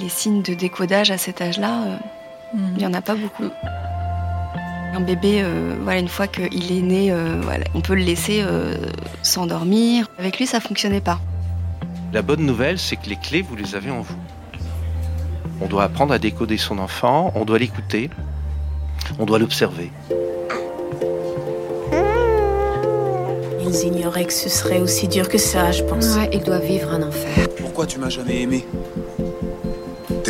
Les signes de décodage à cet âge-là, euh, il n'y en a pas beaucoup. Un bébé, euh, voilà, une fois qu'il est né, euh, voilà, on peut le laisser euh, s'endormir. Avec lui, ça fonctionnait pas. La bonne nouvelle, c'est que les clés, vous les avez en vous. On doit apprendre à décoder son enfant, on doit l'écouter, on doit l'observer. Ils ignoraient que ce serait aussi dur que ça, je pense. Ouais, il doit vivre un enfer. Pourquoi tu m'as jamais aimé?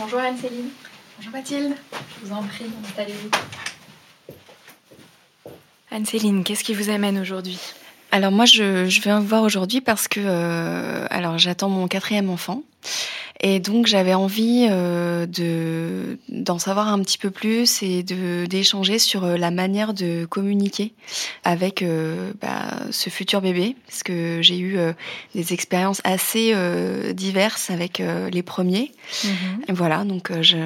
Bonjour Anne-Céline. Bonjour Mathilde. Je vous en prie, installez-vous. Anne-Céline, qu'est-ce qui vous amène aujourd'hui? Alors moi, je, je viens vous voir aujourd'hui parce que euh, alors j'attends mon quatrième enfant et donc j'avais envie euh, de d'en savoir un petit peu plus et de d'échanger sur euh, la manière de communiquer avec euh, bah, ce futur bébé parce que j'ai eu euh, des expériences assez euh, diverses avec les premiers. Et voilà, donc je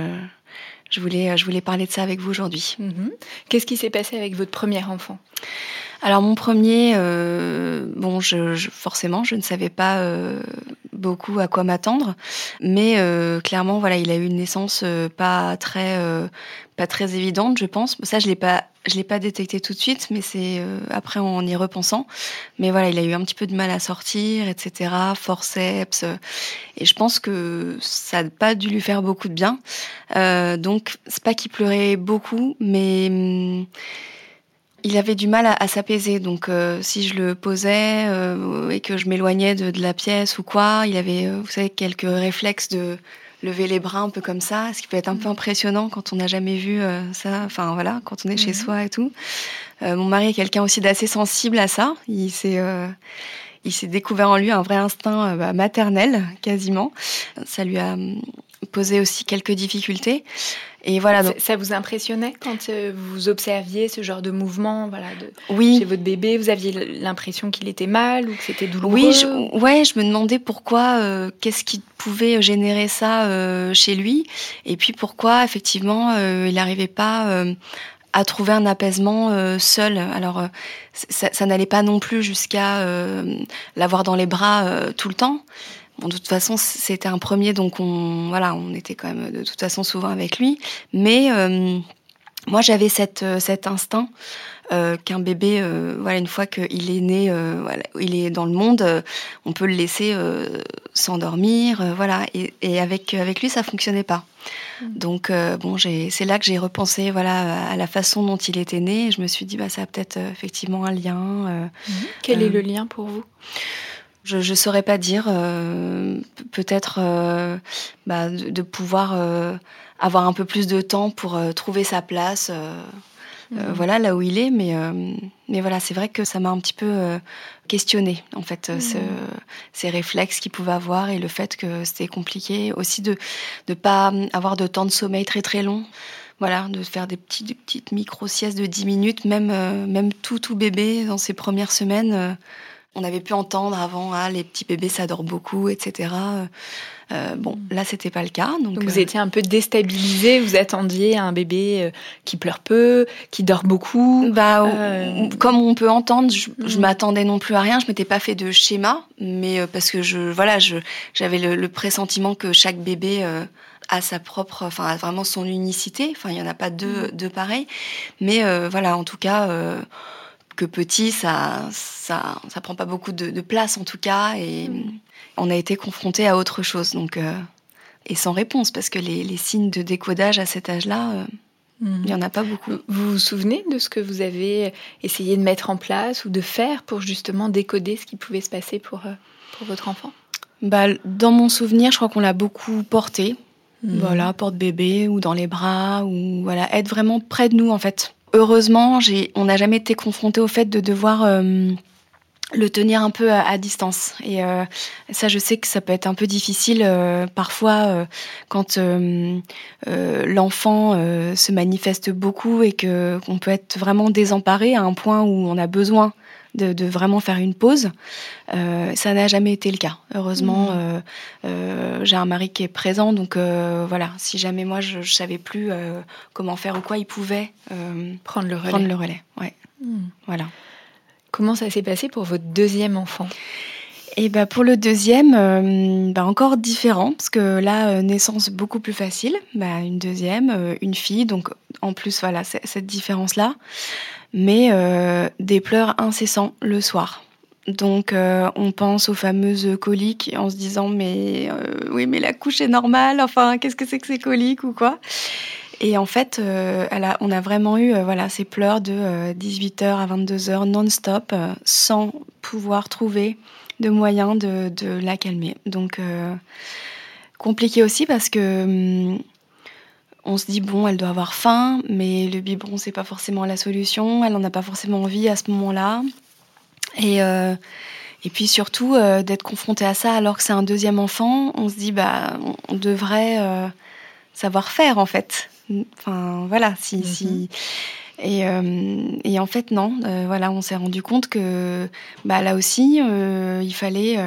je voulais je voulais parler de ça avec vous aujourd'hui. Mhm. Qu'est-ce qui s'est passé avec votre premier enfant? Alors mon premier, euh, bon, je, je- forcément, je ne savais pas euh, beaucoup à quoi m'attendre, mais euh, clairement, voilà, il a eu une naissance euh, pas très, euh, pas très évidente, je pense. Ça, je l'ai pas, je l'ai pas détecté tout de suite, mais c'est euh, après en y repensant. Mais voilà, il a eu un petit peu de mal à sortir, etc. Forceps, et je pense que ça n'a pas dû lui faire beaucoup de bien. Donc, c'est pas qu'il pleurait beaucoup, mais hum, il avait du mal à, à s'apaiser. Donc, euh, si je le posais euh, et que je m'éloignais de, de la pièce ou quoi, il avait, euh, vous savez, quelques réflexes de lever les bras un peu comme ça, ce qui peut être un peu impressionnant quand on n'a jamais vu euh, ça. Enfin, voilà, quand on est chez Mhm. soi et tout. Euh, mon mari est quelqu'un aussi d'assez sensible à ça. Il s'est euh, il s'est découvert en lui un vrai instinct bah, maternel, quasiment. Ça lui a hum, posé aussi quelques difficultés. Et voilà, donc, Ça- vous impressionnait quand euh, vous observiez ce genre de mouvement voilà, de, oui. chez votre bébé? Vous aviez l'impression qu'il était mal ou que c'était douloureux? Oui, je, ouais, je me demandais pourquoi, euh, qu'est-ce qui pouvait générer ça euh, chez lui, et puis pourquoi effectivement euh, il n'arrivait pas euh, à trouver un apaisement euh, seul. Alors euh, ça, ça n'allait pas non plus jusqu'à euh, l'avoir dans les bras euh, tout le temps. Bon, de toute façon, c'était un premier, donc on, voilà, on était quand même de toute façon souvent avec lui. Mais euh, moi, j'avais cette, euh, cet instinct euh, qu'un bébé, euh, voilà, une fois qu'il est né, voilà, il est dans le monde, on peut le laisser s'endormir, voilà. Et, et avec avec lui, ça fonctionnait pas. Donc euh, bon, c'est là que j'ai repensé, voilà, à la façon dont il était né. Et je me suis dit, bah, ça a peut-être effectivement un lien. euh, Quel est le lien pour vous? Je ne saurais pas dire. euh, peut-être euh, bah, de, de pouvoir euh, avoir un peu plus de temps pour euh, trouver sa place. euh, euh, voilà là où il est, mais euh, mais voilà, c'est vrai que ça m'a un petit peu euh, questionné en fait ce- ces réflexes qu'il pouvait avoir et le fait que c'était compliqué aussi de de pas avoir de temps de sommeil très très long. Voilà, de faire des petites des petites micro siestes de 10 minutes, même euh, même tout tout bébé dans ses premières semaines. euh, on avait pu entendre avant, ah, les petits bébés, ça dort beaucoup, etc. Euh, bon, là, c'était pas le cas. Donc, vous étiez un peu déstabilisé. Vous attendiez un bébé qui pleure peu, qui dort beaucoup. Bah, comme on peut entendre, je, mm. m'attendais non plus à rien. Je m'étais pas fait de schéma, mais parce que je, voilà, je, j'avais le, pressentiment que chaque bébé a sa propre, enfin, vraiment son unicité. Enfin, il y en a pas deux, mm. deux pareils. Mais voilà, en tout cas que petit, ça, ça, ça prend pas beaucoup de, place en tout cas, et mm. on a été confronté à autre chose, donc euh, et sans réponse parce que les, signes de décodage à cet âge-là, euh, mm. il y en a pas beaucoup. Vous vous souvenez de ce que vous avez essayé de mettre en place ou de faire pour justement décoder ce qui pouvait se passer pour euh, pour votre enfant? Bah, dans mon souvenir, je crois qu'on l'a beaucoup porté. Mm. Voilà, porte-bébé ou dans les bras ou voilà, être vraiment près de nous en fait heureusement, on n'a jamais été confronté au fait de devoir euh, le tenir un peu à, distance. Et euh, ça, je sais que ça peut être un peu difficile euh, parfois quand l'enfant se manifeste beaucoup et que qu'on peut être vraiment désemparé à un point où on a besoin de, vraiment faire une pause. Euh, ça n'a jamais été le cas. Heureusement, mmh. euh, euh, j'ai un mari qui est présent, donc voilà. Si jamais moi je, ne savais plus comment faire ou quoi, il pouvait prendre le relais. Prendre le relais. Ouais. Mmh. Voilà. Comment ça s'est passé pour votre deuxième enfant? Et ben pour le deuxième, ben encore différent, parce que là, naissance beaucoup plus facile. Bah, une deuxième, une fille, donc en plus, voilà, cette différence-là mais euh, des pleurs incessants le soir. Donc euh, on pense aux fameuses coliques en se disant mais euh, oui mais la couche est normale, enfin qu'est-ce que c'est que ces coliques ou quoi? Et en fait on a vraiment eu voilà ces pleurs de 18h à 22h non-stop sans pouvoir trouver de moyens de, de la calmer. Donc compliqué aussi parce que hum, on se dit bon, elle doit avoir faim, mais le biberon c'est pas forcément la solution. Elle n'en a pas forcément envie à ce moment-là. Et euh, et puis surtout euh, d'être confrontée à ça alors que c'est un deuxième enfant, on se dit bah on devrait euh, savoir faire en fait. Enfin voilà, si mm-hmm. si. Et, et, en fait non, voilà, on s'est rendu compte que bah là aussi il fallait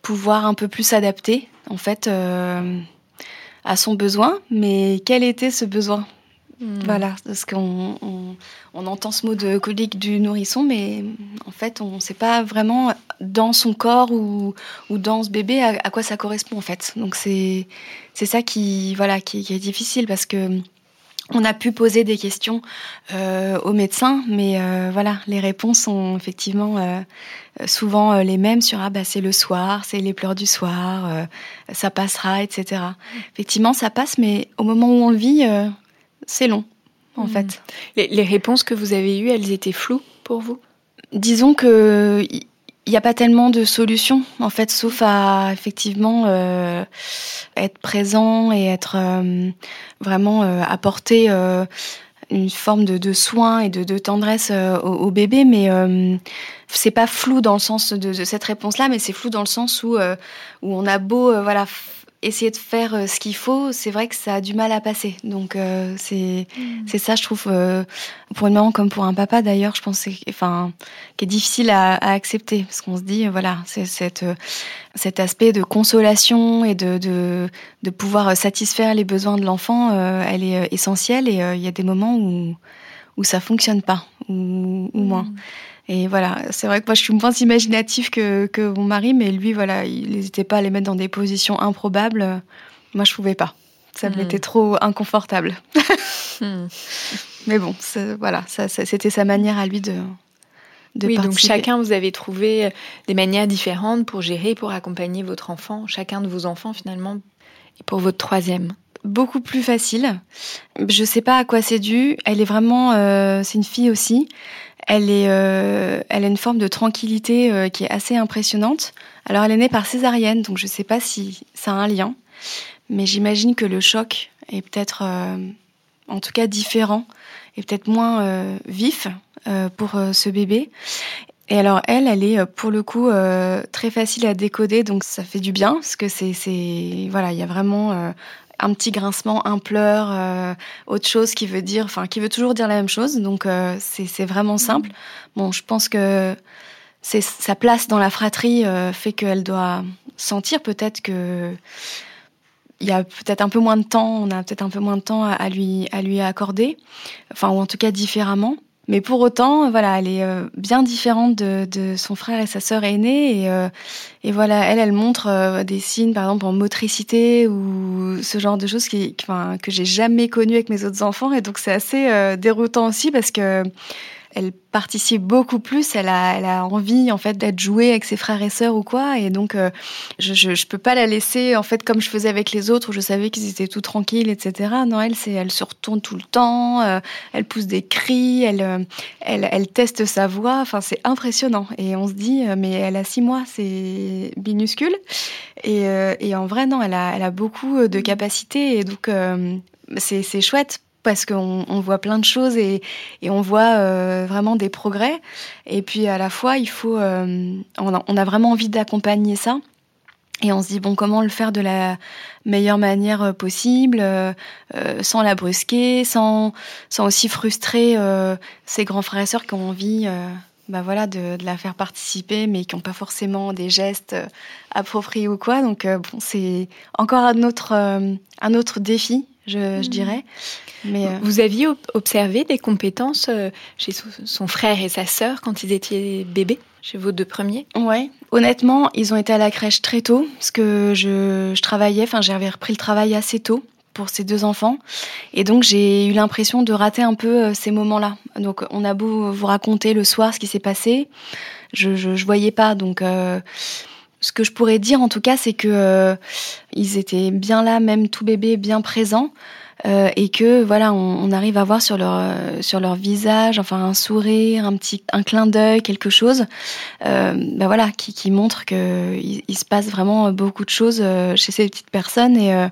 pouvoir un peu plus s'adapter en fait à son besoin, mais quel était ce besoin? Hmm. Voilà, parce qu'on on, entend ce mot de colique du nourrisson, mais en fait, on ne sait pas vraiment dans son corps ou, ou dans ce bébé à, quoi ça correspond en fait. Donc c'est c'est ça qui voilà qui, qui, est difficile parce que on a pu poser des questions euh, aux médecins, mais euh, voilà, les réponses sont effectivement euh, souvent les mêmes sur ah bah c'est le soir, c'est les pleurs du soir, ça passera, etc. Effectivement, ça passe, mais au moment où on le vit, c'est long, en mmh. fait. Les, les, réponses que vous avez eues, elles étaient floues pour vous? Disons que il n'y a pas tellement de solutions, en fait, sauf à effectivement euh, être présent et être euh, vraiment euh, apporter une forme de, de soin et de, de tendresse au, au, bébé, mais c'est pas flou dans le sens de, de cette réponse-là, mais c'est flou dans le sens où où on a beau voilà essayer de faire euh, ce qu'il faut, c'est vrai que ça a du mal à passer. Donc euh, c'est mm. ça, je trouve, euh, pour une maman comme pour un papa d'ailleurs, je pense, enfin, qui est difficile à, à accepter parce qu'on se dit, voilà, c'est cette cet aspect de consolation et de de, de pouvoir satisfaire les besoins de l'enfant, elle est essentielle et il y a des moments où où ça fonctionne pas ou, ou moins. Mm. Et voilà, c'est vrai que moi je suis moins imaginative que, que mon mari, mais lui, voilà, il n'hésitait pas à les mettre dans des positions improbables. Moi, je pouvais pas. Ça me hmm. était trop inconfortable. Hmm. Mais bon, voilà, ça, c'était sa manière à lui de, de oui, donc chacun, vous avez trouvé des manières différentes pour gérer, pour accompagner votre enfant, chacun de vos enfants finalement, et pour votre troisième beaucoup plus facile. Je sais pas à quoi c'est dû. Elle est vraiment, euh, c'est une fille aussi. Elle est, euh, elle a une forme de tranquillité euh, qui est assez impressionnante. Alors, elle est née par césarienne, donc je sais pas si ça a un lien, mais j'imagine que le choc est peut-être, en tout cas, différent et peut-être moins vif pour ce bébé. Et alors elle, elle est pour le coup très facile à décoder, donc ça fait du bien parce que c'est, c'est voilà, il y a vraiment un petit grincement, un pleur, euh, autre chose qui veut dire, enfin, qui veut toujours dire la même chose. Donc, euh, c'est vraiment simple. Bon, je pense que c'est sa place dans la fratrie fait qu'elle doit sentir peut-être que il y a peut-être un peu moins de temps, on a peut-être un peu moins de temps à lui à lui accorder, enfin ou en tout cas différemment. Mais pour autant, voilà, elle est euh, bien différente de, son frère et sa sœur aînée. Et, euh, voilà, elle, elle montre euh, des signes, par exemple, en motricité ou ce genre de choses qui, que j'ai jamais connues avec mes autres enfants. Et donc, c'est assez déroutant aussi parce que elle participe beaucoup plus, elle a, elle a envie en fait d'être jouée avec ses frères et sœurs ou quoi, et donc euh, je, je, je, peux pas la laisser en fait comme je faisais avec les autres où je savais qu'ils étaient tout tranquilles, etc. Non, elle c'est, elle se retourne tout le temps, euh, elle pousse des cris, elle, euh, elle, elle teste sa voix, enfin c'est impressionnant. Et on se dit mais elle a six mois, c'est minuscule. Et, et en vrai non, elle a, elle a beaucoup de capacités et donc c'est, c'est chouette parce qu'on on voit plein de choses et, et on voit euh, vraiment des progrès. Et puis à la fois, il faut, euh, on, a, on, a, vraiment envie d'accompagner ça. Et on se dit bon comment le faire de la meilleure manière euh, possible, euh, sans la brusquer, sans, sans aussi frustrer ses grands frères et sœurs qui ont envie, bah voilà, de, de, la faire participer, mais qui n'ont pas forcément des gestes appropriés ou quoi. Donc bon, c'est encore un autre un autre défi, je, je mmh. dirais. Mais euh, Vous aviez observé des compétences euh, chez son frère et sa sœur quand ils étaient bébés, chez vos deux premiers? Ouais. Honnêtement, ils ont été à la crèche très tôt, parce que je, je travaillais, enfin j'avais repris le travail assez tôt pour ces deux enfants. Et donc j'ai eu l'impression de rater un peu euh, ces moments-là. Donc on a beau vous raconter le soir ce qui s'est passé, je, je, je, voyais pas. Donc euh, ce que je pourrais dire en tout cas, c'est que euh, ils étaient bien là, même tout bébé, bien présents euh, et que voilà, on, arrive à voir sur leur euh, sur leur visage, enfin un sourire, un petit un clin d'œil, quelque chose, euh, ben voilà, qui, qui montre que il, se passe vraiment beaucoup de choses chez ces petites personnes et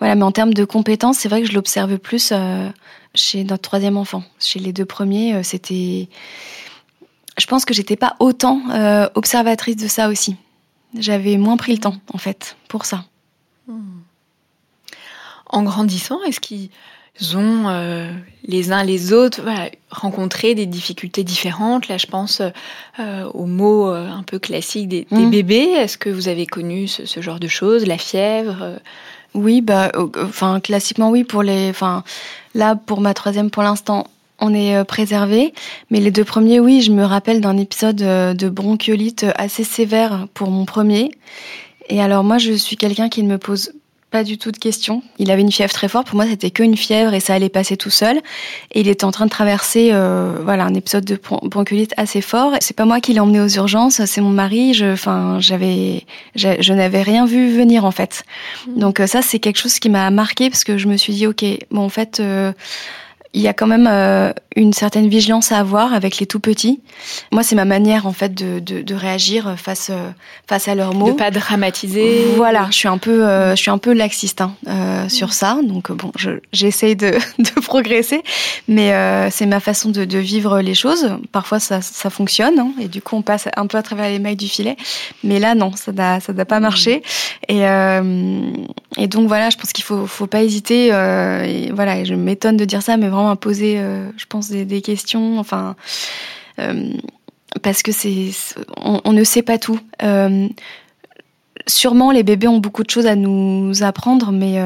voilà. Mais en termes de compétences, c'est vrai que je l'observe plus chez notre troisième enfant. Chez les deux premiers, c'était je pense que j'étais pas autant observatrice de ça aussi. J'avais moins pris le temps, en fait, pour ça. Hmm en grandissant, est-ce qu'ils ont euh, les uns les autres voilà, rencontré des difficultés différentes? Là, je pense euh, aux mots euh, un peu classiques des, des mmh. bébés. Est-ce que vous avez connu ce, ce genre de choses, la fièvre euh? Oui, bah, enfin classiquement oui pour les, enfin là pour ma troisième pour l'instant on est euh, préservé. Mais les deux premiers, oui, je me rappelle d'un épisode de bronchiolite assez sévère pour mon premier. Et alors moi, je suis quelqu'un qui ne me pose pas du tout de questions. Il avait une fièvre très forte. Pour moi, c'était qu'une fièvre et ça allait passer tout seul. Et il était en train de traverser, euh, voilà, un épisode de bronchiolite assez fort. C'est pas moi qui l'ai emmené aux urgences, c'est mon mari. Je, enfin, j'avais, je n'avais rien vu venir en fait. Mmh. Donc euh, ça, c'est quelque chose qui m'a marqué parce que je me suis dit, ok, bon, en fait. Euh, il y a quand même euh, une certaine vigilance à avoir avec les tout petits. Moi, c'est ma manière en fait de, de, de, réagir face euh, face à leurs mots. De pas dramatiser. Voilà, je suis un peu euh, je suis un peu laxiste hein, sur ça. Donc bon, j'essaye de, de progresser, mais c'est ma façon de, de, vivre les choses. Parfois, ça, ça fonctionne hein, et du coup, on passe un peu à travers les mailles du filet. Mais là, non, ça n'a ça n'a pas marché. Et et donc voilà, je pense qu'il faut faut pas hésiter. et voilà, je m'étonne de dire ça, mais vraiment à poser, euh, je pense, des, questions. Enfin, euh, parce que c'est, on, ne sait pas tout. Euh, sûrement, les bébés ont beaucoup de choses à nous apprendre, mais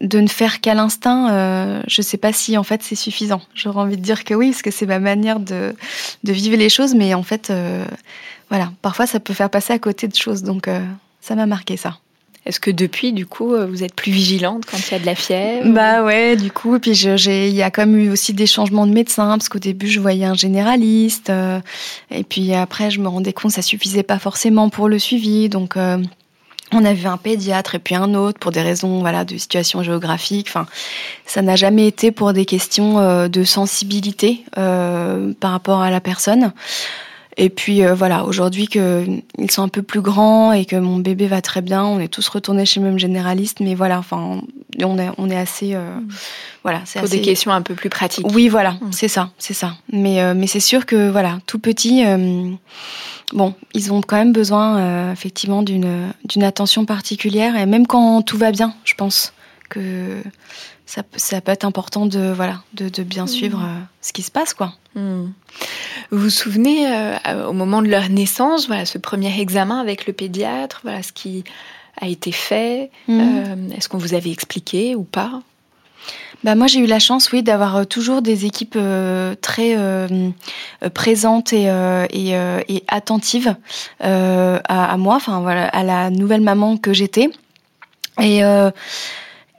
de ne faire qu'à l'instinct, je ne sais pas si en fait c'est suffisant. J'aurais envie de dire que oui, parce que c'est ma manière de, vivre les choses, mais en fait, voilà, parfois ça peut faire passer à côté de choses, donc ça m'a marqué ça. Est-ce que depuis, du coup, euh, vous êtes plus vigilante quand il y a de la fièvre Bah ouais, du coup, puis il y a quand même eu aussi des changements de médecin, parce qu'au début, je voyais un généraliste, euh, et puis après, je me rendais compte que ça suffisait pas forcément pour le suivi, donc euh, on a vu un pédiatre et puis un autre pour des raisons voilà de situation géographique. Enfin, ça n'a jamais été pour des questions de sensibilité par rapport à la personne. Et puis euh, voilà, aujourd'hui qu'ils sont un peu plus grands et que mon bébé va très bien, on est tous retournés chez le même généraliste, mais voilà, enfin, on est, on est assez, euh, mmh. voilà, c'est pour des questions un peu plus pratiques. Oui, voilà, mmh. c'est ça, c'est ça. Mais euh, mais c'est sûr que voilà, tout petit, euh, bon, ils ont quand même besoin effectivement d'une d'une attention particulière et même quand tout va bien, je pense que ça, ça, peut être important de, voilà, de, de bien suivre euh, ce qui se passe. Quoi. Vous vous souvenez, au moment de leur naissance, voilà, ce premier examen avec le pédiatre, voilà, ce qui a été fait Est-ce qu'on vous avait expliqué ou pas? Bah moi j'ai eu la chance oui d'avoir euh, toujours des équipes euh, très euh, présentes et, et, et attentives à, à, moi enfin voilà à la nouvelle maman que j'étais et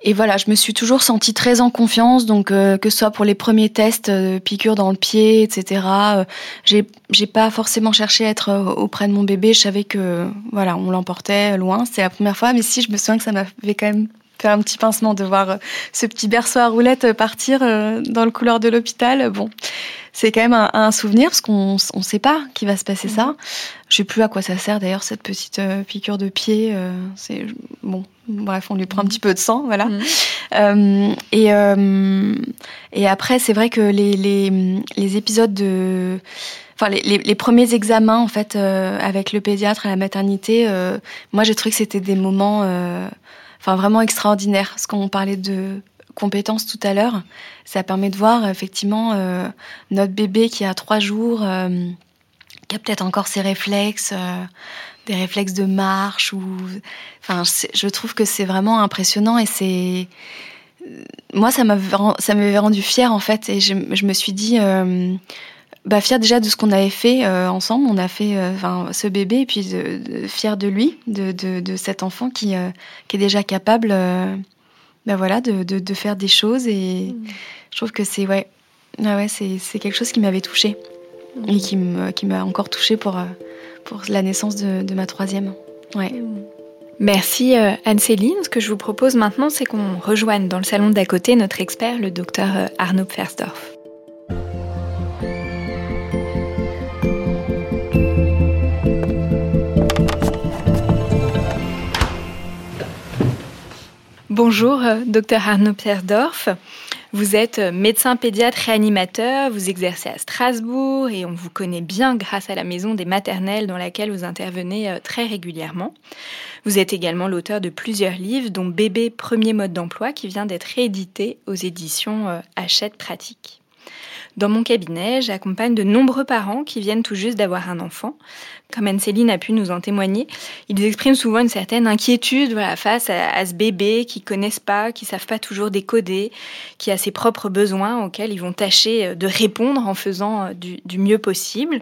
et voilà, je me suis toujours sentie très en confiance, donc que ce soit pour les premiers tests, piqûres dans le pied, etc. j'ai j'ai pas forcément cherché à être auprès de mon bébé. Je savais que voilà, on l'emportait loin. C'est la première fois, mais si je me souviens que ça m'avait quand même faire un petit pincement de voir euh, ce petit berceau à roulettes euh, partir euh, dans le couloir de l'hôpital. Bon, c'est quand même un, souvenir parce qu'on ne sait pas qui va se passer ça. Mhm. Je sais plus à quoi ça sert d'ailleurs cette petite piqûre de pied. c'est bon, bref, on lui prend un mhm. petit peu de sang, voilà. Mhm. et et après, c'est vrai que les, les, les épisodes de Enfin, les, les, premiers examens en fait avec le pédiatre à la maternité, moi j'ai trouvé que c'était des moments enfin vraiment extraordinaire. Parce qu'on parlait de compétences tout à l'heure, ça permet de voir effectivement euh, notre bébé qui a trois jours, euh, qui a peut-être encore ses réflexes, euh, des réflexes de marche ou, enfin, je trouve que c'est vraiment impressionnant et c'est moi ça m'avait rendu fière en fait et je, me suis dit bah, fière déjà de ce qu'on avait fait ensemble. On a fait euh, ce bébé et puis de, fière de lui, de, de, de cet enfant qui, qui est déjà capable bah, voilà, de, de, faire des choses. Et mmh. je trouve que c'est ouais, ah ouais, c'est quelque chose qui m'avait touchée mmh. et qui m'a qui encore touchée pour, pour la naissance de, ma troisième. Ouais. Mmh. Merci Anne-Céline. Ce que je vous propose maintenant, c'est qu'on rejoigne dans le salon d'à côté notre expert, le docteur Arnaud Pfersdorf. Bonjour, euh, docteur Arnaud Pierdorf. Vous êtes euh, médecin pédiatre réanimateur, vous exercez à Strasbourg et on vous connaît bien grâce à la maison des maternelles dans laquelle vous intervenez euh, très régulièrement. Vous êtes également l'auteur de plusieurs livres, dont Bébé premier mode d'emploi qui vient d'être réédité aux éditions Hachette Pratique. Dans mon cabinet, j'accompagne de nombreux parents qui viennent tout juste d'avoir un enfant. Comme Anne-Céline a pu nous en témoigner, ils expriment souvent une certaine inquiétude face à, ce bébé qu'ils connaissent pas, qui savent pas toujours décoder, qui a ses propres besoins auxquels ils vont tâcher euh, de répondre en faisant euh, du, du mieux possible.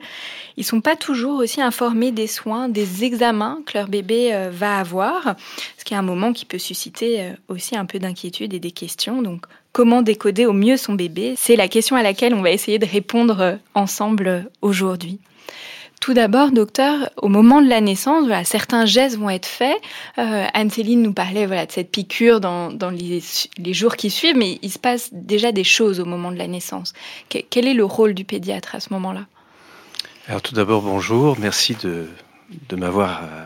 Ils sont pas toujours aussi informés des soins, des examens que leur bébé euh, va avoir, ce qui est un moment qui peut susciter aussi un peu d'inquiétude et des questions. Donc, Comment décoder au mieux son bébé? C'est la question à laquelle on va essayer de répondre ensemble aujourd'hui. Tout d'abord, docteur, au moment de la naissance, certains gestes vont être faits. Euh, Anne-Céline nous parlait voilà, de cette piqûre dans, les, jours qui suivent, mais il se passe déjà des choses au moment de la naissance. quel est le rôle du pédiatre à ce moment-là? Alors tout d'abord, bonjour, merci de, de m'avoir euh,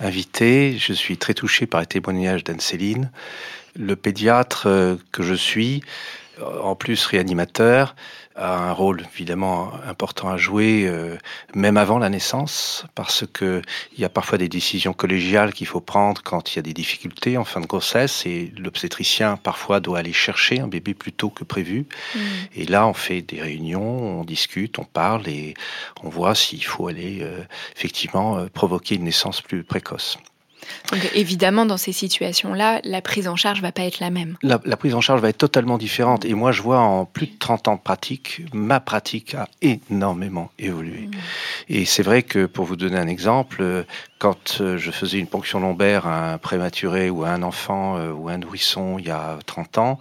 invité. Je suis très touché par les témoignages d'Anne-Céline le pédiatre euh, que je suis, en plus réanimateur, a un rôle évidemment important à jouer, euh, même avant la naissance, parce que il y a parfois des décisions collégiales qu'il faut prendre quand il y a des difficultés en fin de grossesse, et l'obstétricien parfois doit aller chercher un bébé plus tôt que prévu. Mm. Et là, on fait des réunions, on discute, on parle, et on voit s'il faut aller euh, effectivement provoquer une naissance plus précoce. Donc évidemment, dans ces situations-là, la prise en charge va pas être la même. La, prise en charge va être totalement différente. Et moi, je vois en plus de 30 ans de pratique, ma pratique a énormément évolué. Mmh. Et c'est vrai que, pour vous donner un exemple, quand euh, je faisais une ponction lombaire à un prématuré ou à un enfant euh, ou à un nourrisson il y a 30 ans,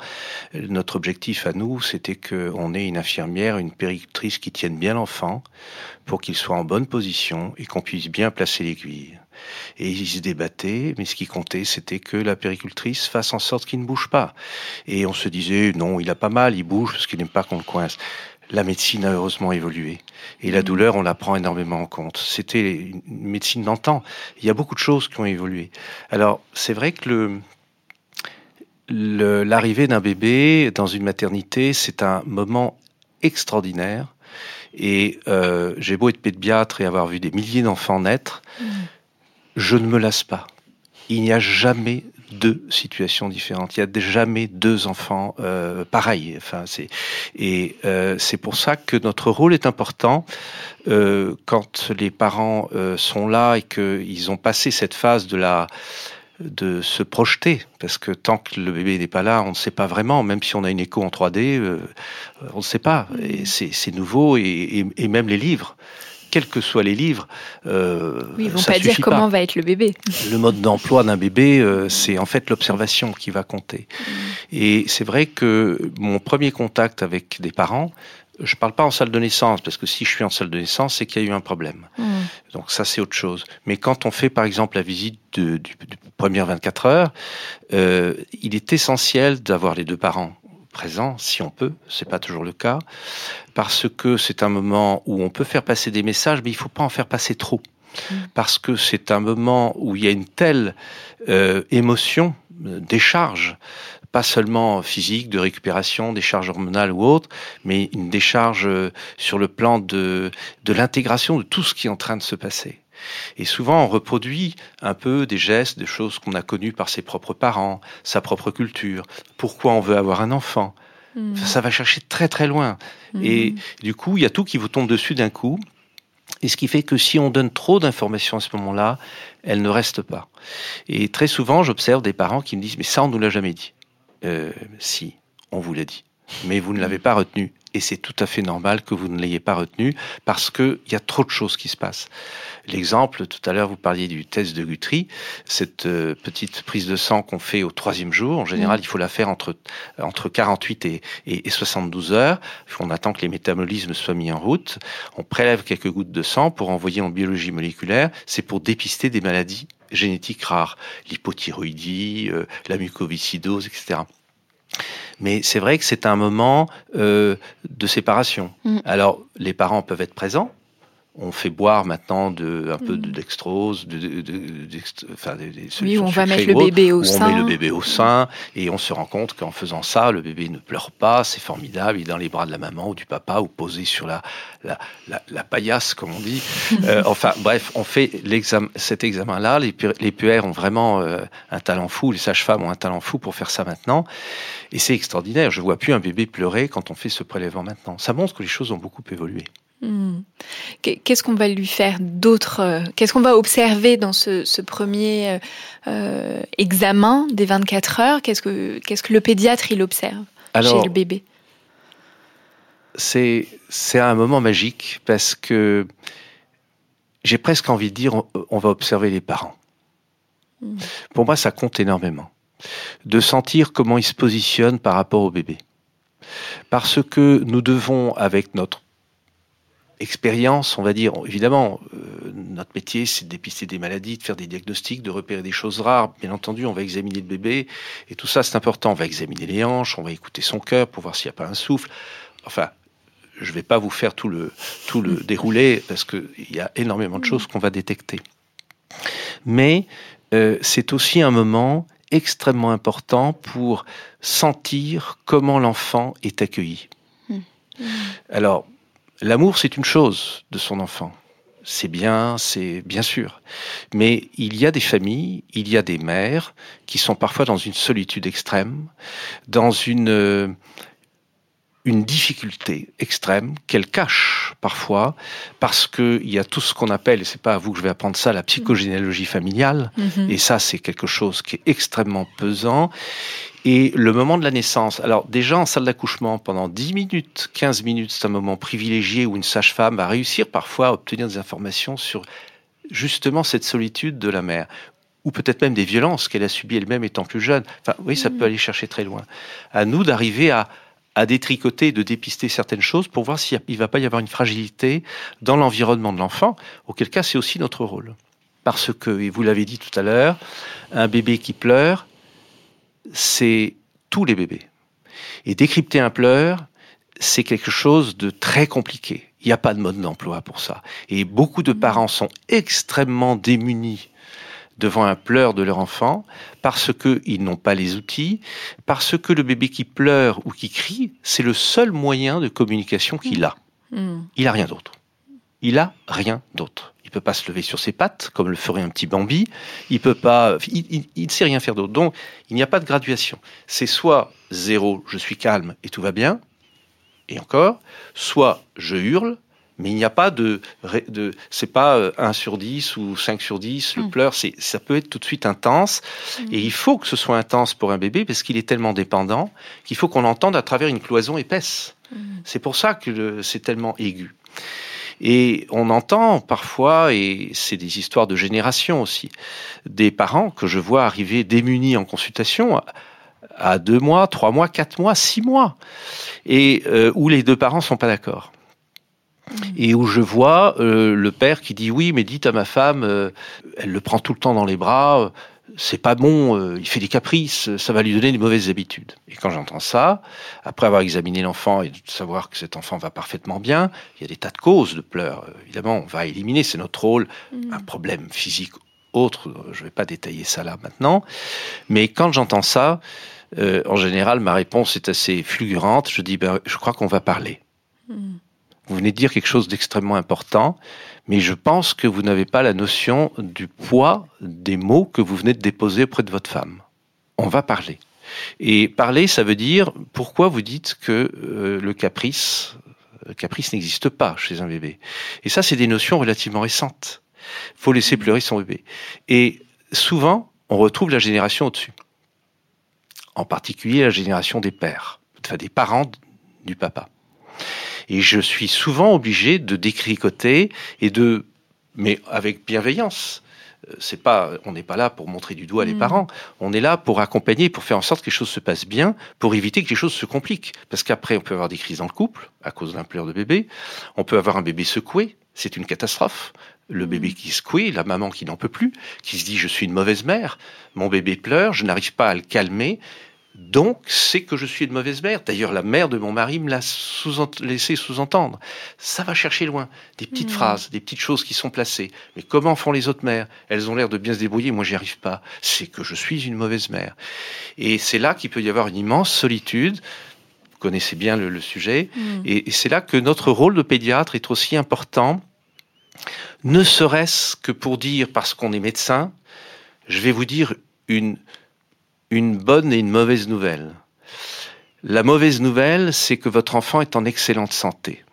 notre objectif à nous, c'était qu'on ait une infirmière, une péricultrice qui tienne bien l'enfant pour qu'il soit en bonne position et qu'on puisse bien placer l'aiguille. Et ils se débattaient, mais ce qui comptait, c'était que la péricultrice fasse en sorte qu'il ne bouge pas. Et on se disait, non, il a pas mal, il bouge parce qu'il n'aime pas qu'on le coince. La médecine a heureusement évolué. Et la douleur, on la prend énormément en compte. C'était une médecine d'antan. Il y a beaucoup de choses qui ont évolué. Alors, c'est vrai que le, l'arrivée d'un bébé dans une maternité, c'est un moment extraordinaire. Et euh, j'ai beau être pédiatre et avoir vu des milliers d'enfants naître, mmh je ne me lasse pas. Il n'y a jamais deux situations différentes. Il n'y a jamais deux enfants euh, pareils. Enfin, c'est et euh, c'est pour ça que notre rôle est important euh, quand les parents euh, sont là et qu'ils ont passé cette phase de la de se projeter, parce que tant que le bébé n'est pas là, on ne sait pas vraiment, même si on a une écho en 3D, euh, on ne sait pas. Et c'est nouveau, et, et, et, même les livres, quels que soient les livres, euh, oui, ils vont pas dire comment va être le bébé. Le mode d'emploi d'un bébé, euh, c'est en fait l'observation qui va compter. Mm. Et c'est vrai que mon premier contact avec des parents, je parle pas en salle de naissance, parce que si je suis en salle de naissance, c'est qu'il y a eu un problème. Mmh. Donc ça, c'est autre chose. Mais quand on fait, par exemple, la visite de, du, du première 24 heures, euh, il est essentiel d'avoir les deux parents présents, si on peut. C'est pas toujours le cas, parce que c'est un moment où on peut faire passer des messages, mais il faut pas en faire passer trop. Mmh. Parce que c'est un moment où il y a une telle euh, émotion, euh, décharge, pas seulement physique, de récupération, des charges hormonales ou autres, mais une décharge euh, sur le plan de, de l'intégration de tout ce qui est en train de se passer. Et souvent, on reproduit un peu des gestes, des choses qu'on a connues par ses propres parents, sa propre culture. Pourquoi on veut avoir un enfant mmh. Ça va chercher très très loin. Mmh. Et du coup, il y a tout qui vous tombe dessus d'un coup. Et ce qui fait que si on donne trop d'informations à ce moment-là, elles ne restent pas. Et très souvent, j'observe des parents qui me disent, mais ça, on nous l'a jamais dit euh, si, on vous l'a dit, mais vous ne l'avez pas retenu. Et c'est tout à fait normal que vous ne l'ayez pas retenu parce qu'il y a trop de choses qui se passent. L'exemple, tout à l'heure, vous parliez du test de Guthrie, cette euh, petite prise de sang qu'on fait au troisième jour. En général, mmh. il faut la faire entre, entre 48 et, et, et 72 heures. On attend que les métabolismes soient mis en route. On prélève quelques gouttes de sang pour envoyer en biologie moléculaire. C'est pour dépister des maladies génétiques rares, l'hypothyroïdie, euh, la mucoviscidose, etc. Mais c'est vrai que c'est un moment euh, de séparation. Mmh. Alors, les parents peuvent être présents, on fait boire maintenant de, un peu de mm. dextrose, de, de, de enfin, des, des oui, on va mettre le bébé au sein. On met le bébé au sein et on se rend compte qu'en faisant ça, le bébé ne pleure pas, c'est formidable, il est dans les bras de la maman ou du papa ou posé sur la, la, la, la paillasse, comme on dit. euh, enfin, bref, on fait cet examen-là. Les, les ont vraiment euh, un talent fou, les sages-femmes ont un talent fou pour faire ça maintenant. Et c'est extraordinaire. Je vois plus un bébé pleurer quand on fait ce prélèvement maintenant. Ça montre que les choses ont beaucoup évolué. Qu'est-ce qu'on va lui faire d'autre euh, Qu'est-ce qu'on va observer dans ce, ce premier euh, euh, examen des 24 heures? Qu'est-ce que, qu'est-ce que le pédiatre il observe Alors, chez le bébé? c'est, c'est un moment magique parce que j'ai presque envie de dire on, on va observer les parents. Hmm. Pour moi, ça compte énormément. De sentir comment ils se positionnent par rapport au bébé. Parce que nous devons, avec notre expérience, on va dire, évidemment, euh, notre métier, c'est de dépister des maladies, de faire des diagnostics, de repérer des choses rares. Bien entendu, on va examiner le bébé, et tout ça, c'est important. On va examiner les hanches, on va écouter son cœur pour voir s'il n'y a pas un souffle. Enfin, je ne vais pas vous faire tout le, tout le déroulé, parce qu'il y a énormément de choses qu'on va détecter. Mais euh, c'est aussi un moment extrêmement important pour sentir comment l'enfant est accueilli. Mmh. Alors, L'amour, c'est une chose de son enfant. C'est bien, c'est bien sûr. Mais il y a des familles, il y a des mères qui sont parfois dans une solitude extrême, dans une, euh, une difficulté extrême qu'elles cachent parfois parce qu'il y a tout ce qu'on appelle, et c'est pas à vous que je vais apprendre ça, la psychogénéalogie familiale. Mm -hmm. Et ça, c'est quelque chose qui est extrêmement pesant. Et le moment de la naissance, alors déjà en salle d'accouchement, pendant 10 minutes, 15 minutes, c'est un moment privilégié où une sage-femme va réussir parfois à obtenir des informations sur justement cette solitude de la mère ou peut-être même des violences qu'elle a subies elle-même étant plus jeune. Enfin, oui, ça mmh. peut aller chercher très loin. À nous d'arriver à, à détricoter, de dépister certaines choses pour voir s'il ne va pas y avoir une fragilité dans l'environnement de l'enfant, auquel cas c'est aussi notre rôle. Parce que, et vous l'avez dit tout à l'heure, un bébé qui pleure, c'est tous les bébés. Et décrypter un pleur, c'est quelque chose de très compliqué. Il n'y a pas de mode d'emploi pour ça. Et beaucoup de parents sont extrêmement démunis devant un pleur de leur enfant parce qu'ils n'ont pas les outils, parce que le bébé qui pleure ou qui crie, c'est le seul moyen de communication qu'il a. Mmh. Il a rien d'autre. Il a rien d'autre peut pas se lever sur ses pattes comme le ferait un petit Bambi. Il peut pas, il, ne sait rien faire d'autre. Donc, il n'y a pas de graduation. C'est soit zéro, je suis calme et tout va bien, et encore, soit je hurle, mais il n'y a pas de, de c'est pas 1 sur 10 ou 5 sur 10, le mm. pleur, c'est, ça peut être tout de suite intense. Mm. Et il faut que ce soit intense pour un bébé parce qu'il est tellement dépendant qu'il faut qu'on l'entende à travers une cloison épaisse. Mm. C'est pour ça que c'est tellement aigu. Et on entend parfois, et c'est des histoires de génération aussi, des parents que je vois arriver démunis en consultation à deux mois, trois mois, quatre mois, six mois, et euh, où les deux parents sont pas d'accord. Et où je vois euh, le père qui dit oui, mais dites à ma femme, euh, elle le prend tout le temps dans les bras, c'est pas bon, il fait des caprices, ça va lui donner des mauvaises habitudes. Et quand j'entends ça, après avoir examiné l'enfant et de savoir que cet enfant va parfaitement bien, il y a des tas de causes de pleurs. Évidemment, on va éliminer, c'est notre rôle, mmh. un problème physique autre, je vais pas détailler ça là maintenant. Mais quand j'entends ça, euh, en général, ma réponse est assez fulgurante. Je dis, ben, je crois qu'on va parler. Hmm. Vous venez de dire quelque chose d'extrêmement important, mais je pense que vous n'avez pas la notion du poids des mots que vous venez de déposer auprès de votre femme. On va parler. Et parler, ça veut dire pourquoi vous dites que euh, le caprice, le caprice n'existe pas chez un bébé? Et ça, c'est des notions relativement récentes. Faut laisser pleurer son bébé. Et souvent, on retrouve la génération au-dessus en particulier la génération des pères, enfin des parents du papa. Et je suis souvent obligé de décricoter et de, mais avec bienveillance. Euh, c'est pas, on n'est pas là pour montrer du doigt les mm. parents. On est là pour accompagner, pour faire en sorte que les choses se passent bien, pour éviter que les choses se compliquent. Parce qu'après, on peut avoir des crises dans le couple à cause d'un pleur de bébé. On peut avoir un bébé secoué. C'est une catastrophe. Le mm. bébé qui secoué, la maman qui n'en peut plus, qui se dit je suis une mauvaise mère, mon bébé pleure, je n'arrive pas à le calmer, donc, c'est que je suis une mauvaise mère. D'ailleurs, la mère de mon mari me l'a laissé sous-entendre. Ça va chercher loin. Des petites mmh. phrases, des petites choses qui sont placées. Mais comment font les autres mères? Elles ont l'air de bien se débrouiller. Moi, j'y arrive pas. C'est que je suis une mauvaise mère. Et c'est là qu'il peut y avoir une immense solitude. Vous connaissez bien le, sujet. Mmh. Et, et c'est là que notre rôle de pédiatre est aussi important. Ne serait-ce que pour dire, parce qu'on est médecin, je vais vous dire une une bonne et une mauvaise nouvelle. La mauvaise nouvelle, c'est que votre enfant est en excellente santé.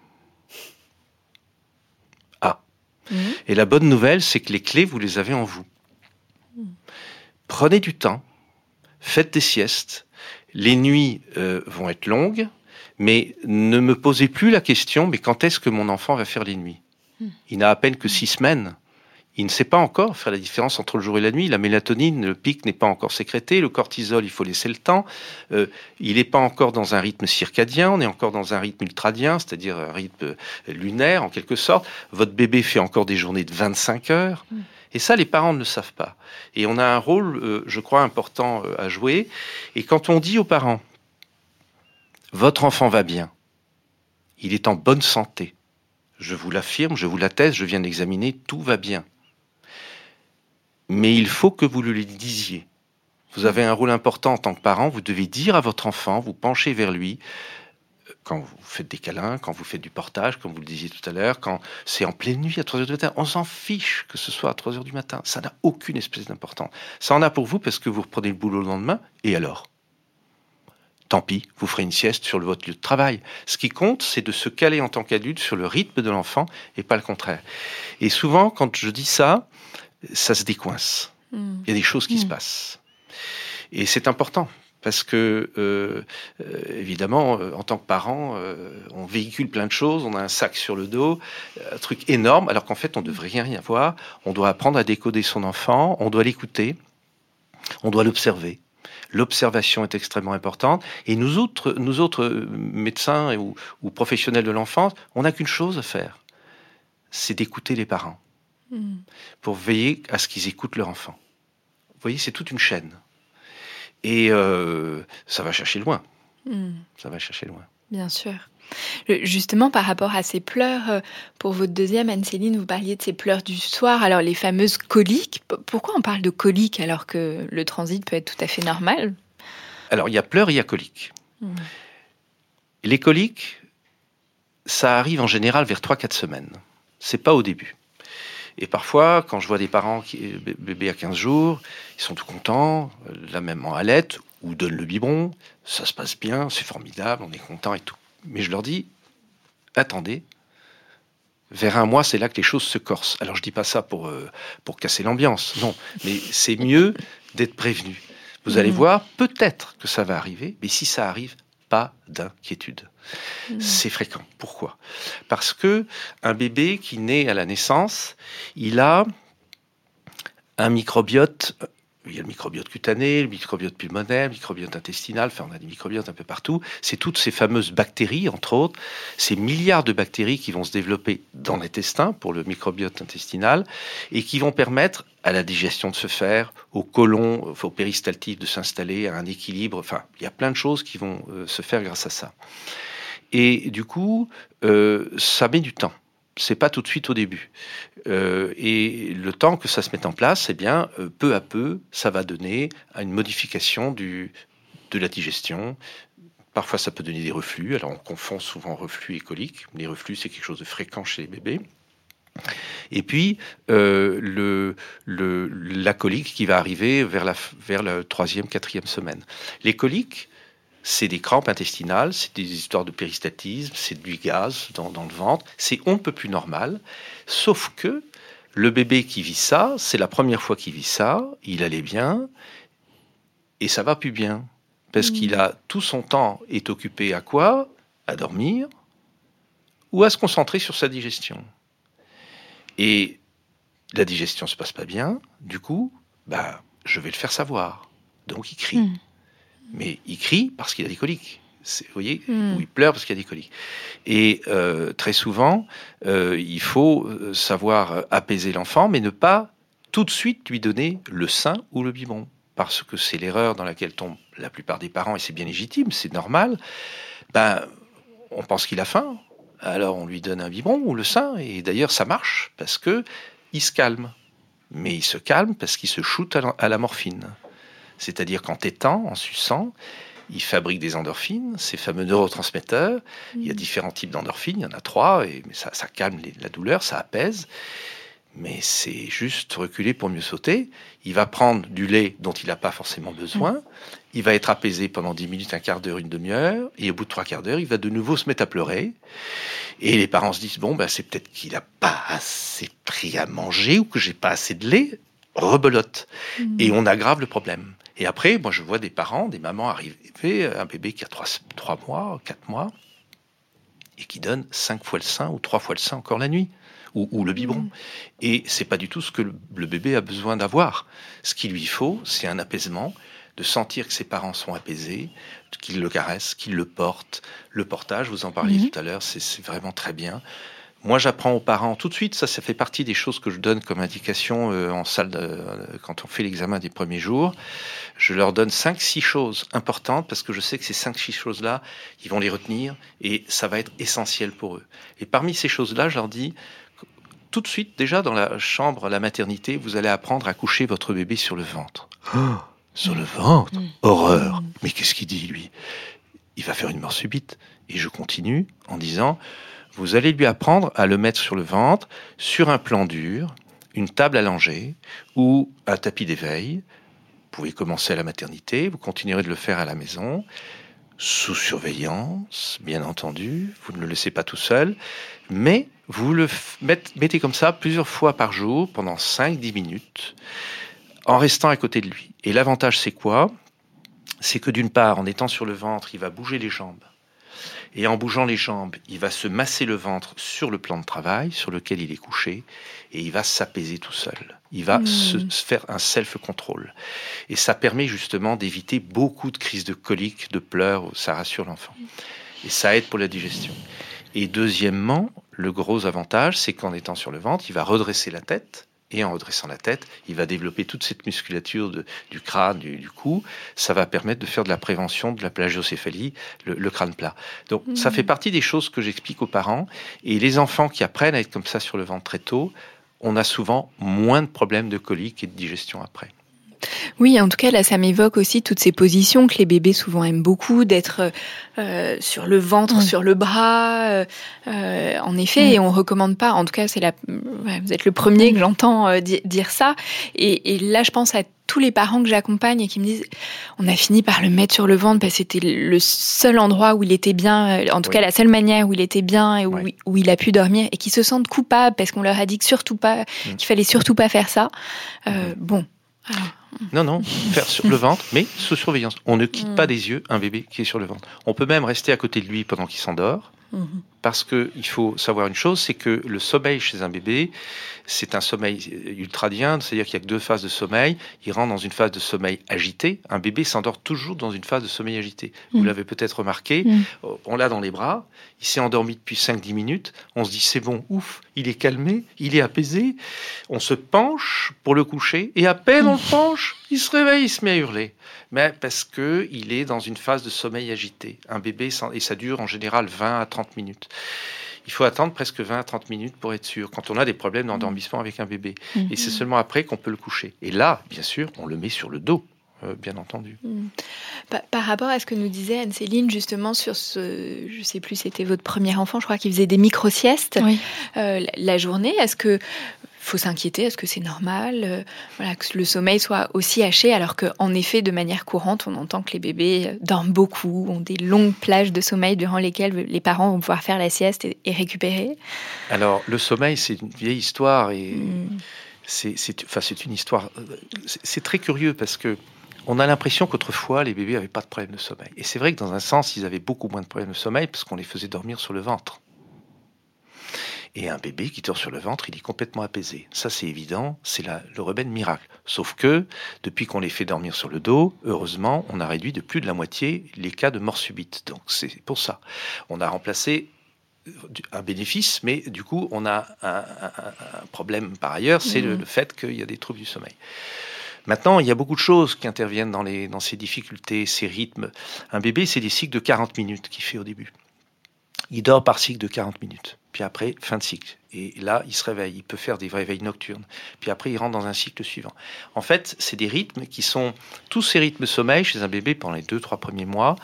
Ah. Mhm. Et la bonne nouvelle, c'est que les clés, vous les avez en vous. Prenez du temps, faites des siestes. Les nuits euh, vont être longues, mais ne me posez plus la question, mais quand est-ce que mon enfant va faire les nuits? Hmm. Il n'a à peine que six semaines il ne sait pas encore faire la différence entre le jour et la nuit. La mélatonine, le pic n'est pas encore sécrété. Le cortisol, il faut laisser le temps. Euh, il n'est pas encore dans un rythme circadien. On est encore dans un rythme ultradien, c'est-à-dire un rythme lunaire en quelque sorte. Votre bébé fait encore des journées de 25 heures. Mm. Et ça, les parents ne le savent pas. Et on a un rôle, euh, je crois, important euh, à jouer. Et quand on dit aux parents, votre enfant va bien, il est en bonne santé, je vous l'affirme, je vous l'atteste, je viens d'examiner, tout va bien mais il faut que vous le disiez. Vous avez un rôle important en tant que parent, vous devez dire à votre enfant, vous penchez vers lui, euh, quand vous faites des câlins, quand vous faites du portage, comme vous le disiez tout à l'heure, quand c'est en pleine nuit à 3 heures du matin, on s'en fiche que ce soit à 3 heures du matin. Ça n'a aucune espèce d'importance. Ça en a pour vous parce que vous reprenez le boulot le lendemain, et alors? Tant pis, vous ferez une sieste sur votre lieu de travail. Ce qui compte, c'est de se caler en tant qu'adulte sur le rythme de l'enfant et pas le contraire. Et souvent, quand je dis ça, ça se décoince. Hmm. Il y a des choses qui se hmm. passent. Et c'est important parce que euh, euh, évidemment, euh, en tant que parent, on véhicule plein de choses, on a un sac sur le dos, un truc énorme, alors qu'en fait, on ne devrait rien y avoir. On doit apprendre à décoder son enfant, on doit l'écouter, on doit l'observer. L'observation est extrêmement importante. Et nous autres, nous autres médecins ou, ou professionnels de l'enfance, on n'a qu'une chose à faire, c'est d'écouter les parents pour veiller à ce qu'ils écoutent leur enfant. Vous voyez, c'est toute une chaîne. Et euh, ça va chercher loin. Hmm. Ça va chercher loin. Bien sûr. Justement, par rapport à ces pleurs, euh, pour votre deuxième, Anne-Céline, vous parliez de ces pleurs du soir, alors les fameuses coliques. Pourquoi on parle de coliques alors que le transit peut être tout à fait normal? Alors, il y a pleurs et il y a coliques. Hmm. Les coliques, ça arrive en général vers 3-4 semaines. C'est pas au début. Et parfois, quand je vois des parents qui bébé à 15 jours, ils sont tout contents, la maman allait ou donne le biberon, ça se passe bien, c'est formidable, on est content et tout. Mais je leur dis, attendez, vers un mois, c'est là que les choses se corsent. Alors je dis pas ça pour, euh, pour casser l'ambiance, non, mais c'est mieux d'être prévenu. Vous allez mmh. voir, peut-être que ça va arriver, mais si ça arrive, pas d'inquiétude. Mmh. C'est fréquent. Pourquoi? Parce que un bébé qui naît à la naissance, il a un microbiote il y a le microbiote cutané, le microbiote pulmonaire, le microbiote intestinal, enfin on a des microbiotes un peu partout. C'est toutes ces fameuses bactéries, entre autres, ces milliards de bactéries qui vont se développer dans l'intestin pour le microbiote intestinal et qui vont permettre à la digestion de se faire, au côlon, au péristaltique de s'installer, à un équilibre. Enfin, il y a plein de choses qui vont euh, se faire grâce à ça. Et du coup, euh, ça met du temps c'est pas tout de suite au début. Euh, et le temps que ça se mette en place, eh bien, euh, peu à peu, ça va donner à une modification du, de la digestion. Parfois, ça peut donner des reflux. Alors, on confond souvent reflux et coliques. Les reflux, c'est quelque chose de fréquent chez les bébés. Et puis, euh, le, la colique qui va arriver vers la, vers la troisième, quatrième semaine. Les coliques, c'est des crampes intestinales, c'est des histoires de péristatisme, c'est du gaz dans, le ventre, c'est on ne peut plus normal, sauf que le bébé qui vit ça, c'est la première fois qu'il vit ça, il allait bien, et ça va plus bien, parce mmh. qu'il a tout son temps est occupé à quoi? À dormir, ou à se concentrer sur sa digestion. Et la digestion se passe pas bien, du coup, bah, je vais le faire savoir. Donc il crie. Mmh mais il crie parce qu'il a des coliques. Vous voyez, hmm. ou il pleure parce qu'il a des coliques. Et euh, très souvent, euh, il faut euh, savoir apaiser l'enfant, mais ne pas tout de suite lui donner le sein ou le biberon, parce que c'est l'erreur dans laquelle tombent la plupart des parents, et c'est bien légitime, c'est normal. Ben, on pense qu'il a faim, alors on lui donne un biberon ou le sein, et d'ailleurs ça marche parce que il se calme. Mais il se calme parce qu'il se shoot à la morphine. C'est-à-dire qu'en tétant, en suçant, il fabrique des endorphines, ces fameux neurotransmetteurs. Il y a mm. différents types d'endorphines, il y en a trois, et ça, calme la douleur, ça apaise. Mais c'est juste reculer pour mieux sauter. Il va prendre du lait dont il n'a pas forcément besoin. Mm. Il va être apaisé pendant 10 minutes, un quart d'heure, une demi-heure. Et au bout de trois quarts d'heure, il va de nouveau se mettre à pleurer. Et les parents se disent, bon, ben, c'est peut-être qu'il n'a pas assez pris à manger ou que j'ai pas assez de lait. Rebelote. Mm. Et on aggrave le problème. Et après, moi, je vois des parents, des mamans arriver, un bébé qui a 3, mois, 4 mois, et qui donne 5 fois le sein ou 3 fois le sein encore la nuit. Ou, le biberon. Mmh. Et c'est pas du tout ce que le, bébé a besoin d'avoir. Ce qu'il lui faut, c'est un apaisement, de sentir que ses parents sont apaisés, qu'ils le caressent, qu'ils le portent. Le portage, vous en parliez mmh. tout à l'heure, c'est vraiment très bien. Moi, j'apprends aux parents tout de suite. Ça, ça fait partie des choses que je donne comme indication euh, en salle euh, quand on fait l'examen des premiers jours. Je leur donne cinq, six choses importantes parce que je sais que ces cinq, six choses-là, ils vont les retenir et ça va être essentiel pour eux. Et parmi ces choses-là, je leur dis tout de suite, déjà dans la chambre, la maternité, vous allez apprendre à coucher votre bébé sur le ventre. Oh, sur le ventre? Mm. Horreur Mais qu'est-ce qu'il dit, lui? Il va faire une mort subite. Et je continue en disant vous allez lui apprendre à le mettre sur le ventre, sur un plan dur, une table allongée ou un tapis d'éveil. Vous pouvez commencer à la maternité, vous continuerez de le faire à la maison, sous surveillance, bien entendu. Vous ne le laissez pas tout seul, mais vous le mettez comme ça plusieurs fois par jour pendant 5-10 minutes en restant à côté de lui. Et l'avantage, c'est quoi? C'est que d'une part, en étant sur le ventre, il va bouger les jambes et en bougeant les jambes, il va se masser le ventre sur le plan de travail sur lequel il est couché et il va s'apaiser tout seul. Il va se, hmm. faire un self-control. Et ça permet justement d'éviter beaucoup de crises de coliques, de pleurs, ça rassure l'enfant. Et ça aide pour la digestion. Et deuxièmement, le gros avantage, c'est qu'en étant sur le ventre, il va redresser la tête et en redressant la tête, il va développer toute cette musculature du crâne, du, cou. Ça va permettre de faire de la prévention de la plagiocéphalie, le, crâne plat. Donc ça mmh. fait partie des choses que j'explique aux parents. Et les enfants qui apprennent à être comme ça sur le ventre très tôt, on a souvent moins de problèmes de colique et de digestion après. Oui, en tout cas, là, ça m'évoque aussi toutes ces positions que les bébés souvent aiment beaucoup, d'être euh, sur le ventre, sur le bras. Euh, euh, en effet, et on recommande pas. En tout cas, c'est la. vous êtes le premier que j'entends euh, dire ça. Et, et, là, je pense à tous les parents que j'accompagne et qui me disent, on a fini par le mettre sur le ventre parce que c'était le seul endroit où il était bien, en tout cas la seule manière où il était bien et où, où, il a pu dormir, et qui se sentent coupables parce qu'on leur a dit que surtout pas, mm. qu'il fallait surtout pas faire ça. Euh, bon. Alors. Non, non, faire sur le ventre, mais sous surveillance. On ne quitte pas des yeux un bébé qui est sur le ventre. On peut même rester à côté de lui pendant qu'il s'endort. Mhm. Parce qu'il faut savoir une chose, c'est que le sommeil chez un bébé, c'est un sommeil ultradien, c'est-à-dire qu'il y a que deux phases de sommeil. Il rentre dans une phase de sommeil agité. Un bébé s'endort toujours dans une phase de sommeil agité. Vous mhm. l'avez peut-être remarqué, mhm. on l'a dans les bras, il s'est endormi depuis 5-10 minutes, on se dit c'est bon, ouf, il est calmé, il est apaisé. On se penche pour le coucher, et à peine on le penche, il se réveille, il se met à hurler mais parce que il est dans une phase de sommeil agité. Un bébé, et ça dure en général 20 à 30 minutes. Il faut attendre presque 20 à 30 minutes pour être sûr, quand on a des problèmes d'endormissement avec un bébé. Et c'est mhm. seulement après qu'on peut le coucher. Et là, bien sûr, on le met sur le dos. Euh, bien entendu. Mhm. Par, rapport à ce que nous disait Anne-Céline, justement, sur ce, je sais plus, c'était votre premier enfant, je crois qu'il faisait des micro-siestes euh, la journée. Est-ce que faut s'inquiéter, est-ce que c'est normal euh, voilà, que le sommeil soit aussi haché alors qu'en effet, de manière courante, on entend que les bébés euh, dorment beaucoup, ont des longues plages de sommeil durant lesquelles les parents vont pouvoir faire la sieste et, récupérer? Alors, le sommeil, c'est une vieille histoire et hmm. c'est enfin, une histoire... Euh, c'est très curieux parce que on a l'impression qu'autrefois, les bébés n'avaient pas de problème de sommeil. Et c'est vrai que dans un sens, ils avaient beaucoup moins de problèmes de sommeil parce qu'on les faisait dormir sur le ventre. Et un bébé qui dort sur le ventre, il est complètement apaisé. Ça, c'est évident, c'est le remède miracle. Sauf que, depuis qu'on les fait dormir sur le dos, heureusement, on a réduit de plus de la moitié les cas de mort subite. Donc, c'est pour ça. On a remplacé un bénéfice, mais du coup, on a un, problème par ailleurs, c'est le, mmh. fait qu'il y a des troubles du sommeil. Maintenant, il y a beaucoup de choses qui interviennent dans, les, dans ces difficultés, ces rythmes. Un bébé, c'est des cycles de 40 minutes qu'il fait au début. Il dort par cycle de 40 minutes. Puis après, fin de cycle. Et là, il se réveille. Il peut faire des réveils nocturnes. Puis après, il rentre dans un cycle suivant. En fait, c'est des rythmes qui sont. Tous ces rythmes sommeil chez un bébé pendant les deux, trois premiers mois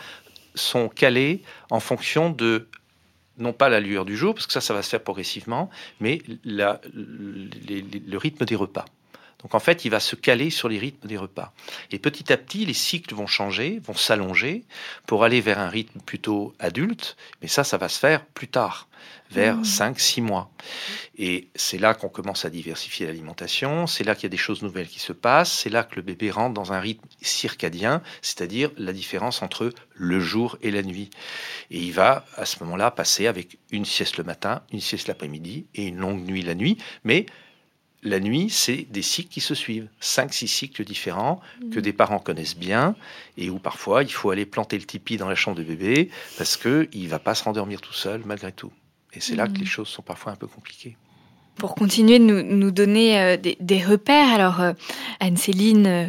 sont calés en fonction de non pas la lueur du jour, parce que ça, ça va se faire progressivement, mais la, le rythme des repas. Donc en fait, il va se caler sur les rythmes des repas. Et petit à petit, les cycles vont changer, vont s'allonger pour aller vers un rythme plutôt adulte. Mais ça, ça va se faire plus tard, vers 5-6 mmh. mois. Et c'est là qu'on commence à diversifier l'alimentation, c'est là qu'il y a des choses nouvelles qui se passent, c'est là que le bébé rentre dans un rythme circadien, c'est-à-dire la différence entre le jour et la nuit. Et il va à ce moment-là passer avec une sieste le matin, une sieste l'après-midi et une longue nuit la nuit, mais la nuit, c'est des cycles qui se suivent, cinq, six cycles différents que des parents connaissent bien et où parfois il faut aller planter le tipi dans la chambre de bébé parce qu'il ne va pas se rendormir tout seul malgré tout. Et c'est là que mmh. les choses sont parfois un peu compliquées pour continuer de nous, donner euh, des, repères, alors euh, Anne-Céline euh,